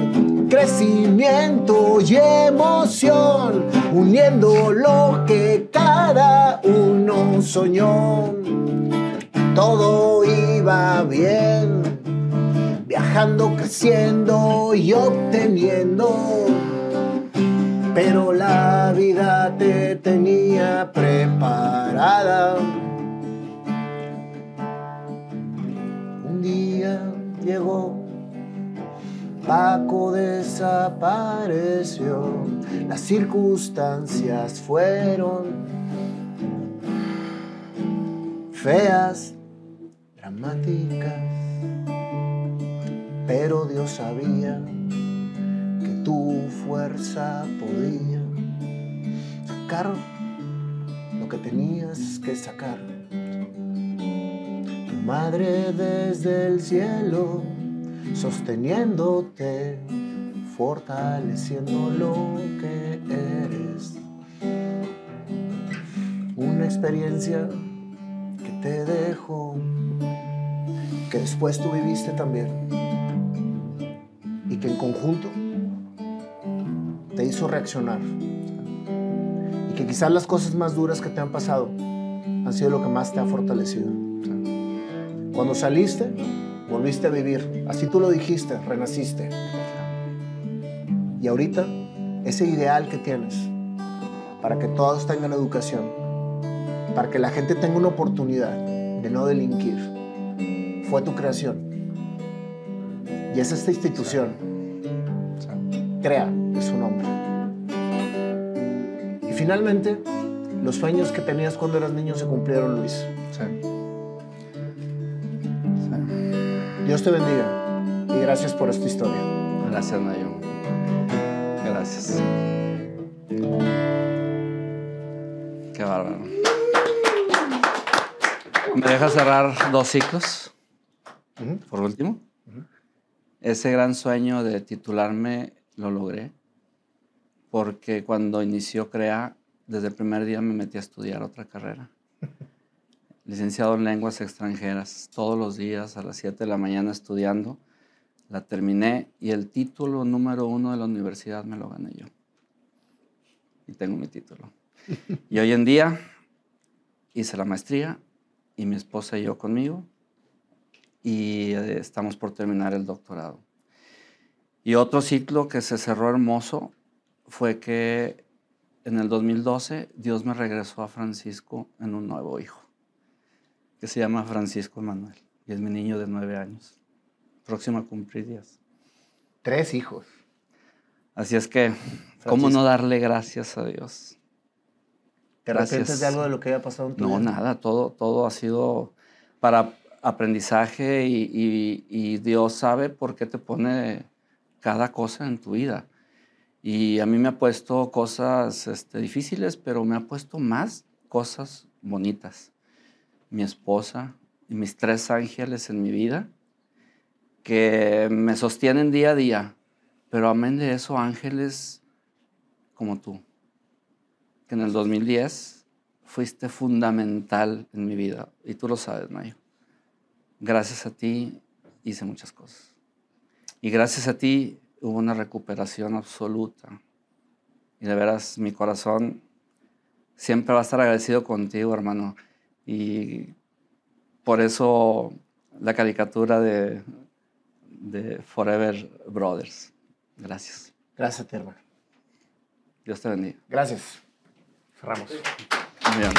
S2: crecimiento y emoción, uniendo lo que cada uno soñó. Todo iba bien viajando, creciendo y obteniendo. Pero la vida te tenía preparada. Un día llegó, Paco desapareció, las circunstancias fueron feas, dramáticas pero Dios sabía que tu fuerza podía sacar lo que tenías que sacar. Tu madre desde el cielo, sosteniéndote, fortaleciendo lo que eres. Una experiencia que te dejó, que después tú viviste también que en conjunto te hizo reaccionar. Y que quizás las cosas más duras que te han pasado han sido lo que más te ha fortalecido. Cuando saliste, volviste a vivir. Así tú lo dijiste, renaciste. Y ahorita, ese ideal que tienes para que todos tengan educación, para que la gente tenga una oportunidad de no delinquir, fue tu creación y es esta institución. Crea es su nombre. Y finalmente, los sueños que tenías cuando eras niño se cumplieron, Luis. Dios te bendiga y gracias por esta historia.
S1: Gracias, Nayo. Gracias. Qué bárbaro. ¿Me dejas cerrar dos ciclos? Por último ese gran sueño de titularme lo logré, porque cuando inició CREA, desde el primer día me metí a estudiar otra carrera. Licenciado en lenguas extranjeras, todos los días a las 7 de la mañana estudiando. La terminé y el título número uno de la universidad me lo gané yo. Y tengo mi título. Y hoy en día hice la maestría y mi esposa y yo conmigo y eh, estamos por terminar el doctorado. Y otro ciclo que se cerró hermoso fue que en el 2012 Dios me regresó a Francisco en un nuevo hijo, que se llama Francisco Manuel, y es mi niño de nueve años, próximo a cumplir días.
S2: Tres hijos.
S1: Así es que, ¿cómo no darle gracias a Dios?
S2: ¿Te arrepientes de algo de lo que haya pasado en tu
S1: no, vida? No, nada, todo, todo ha sido para aprendizaje y, Dios sabe por qué te pone cada cosa en tu vida. Y a mí me ha puesto cosas este, difíciles, pero me ha puesto más cosas bonitas. Mi esposa, y mis tres ángeles en mi vida que me sostienen día a día. Pero amén de eso, ángeles como tú, que en el 2010 fuiste fundamental en mi vida. Y tú lo sabes, Mayo. Gracias a ti hice muchas cosas. Y gracias a ti hubo una recuperación absoluta. Y de veras, mi corazón siempre va a estar agradecido contigo, hermano. Y por eso la caricatura de, de Forever Brothers. Gracias.
S2: Gracias a ti, hermano.
S1: Dios te bendiga.
S2: Gracias. Cerramos.
S1: Muy bien.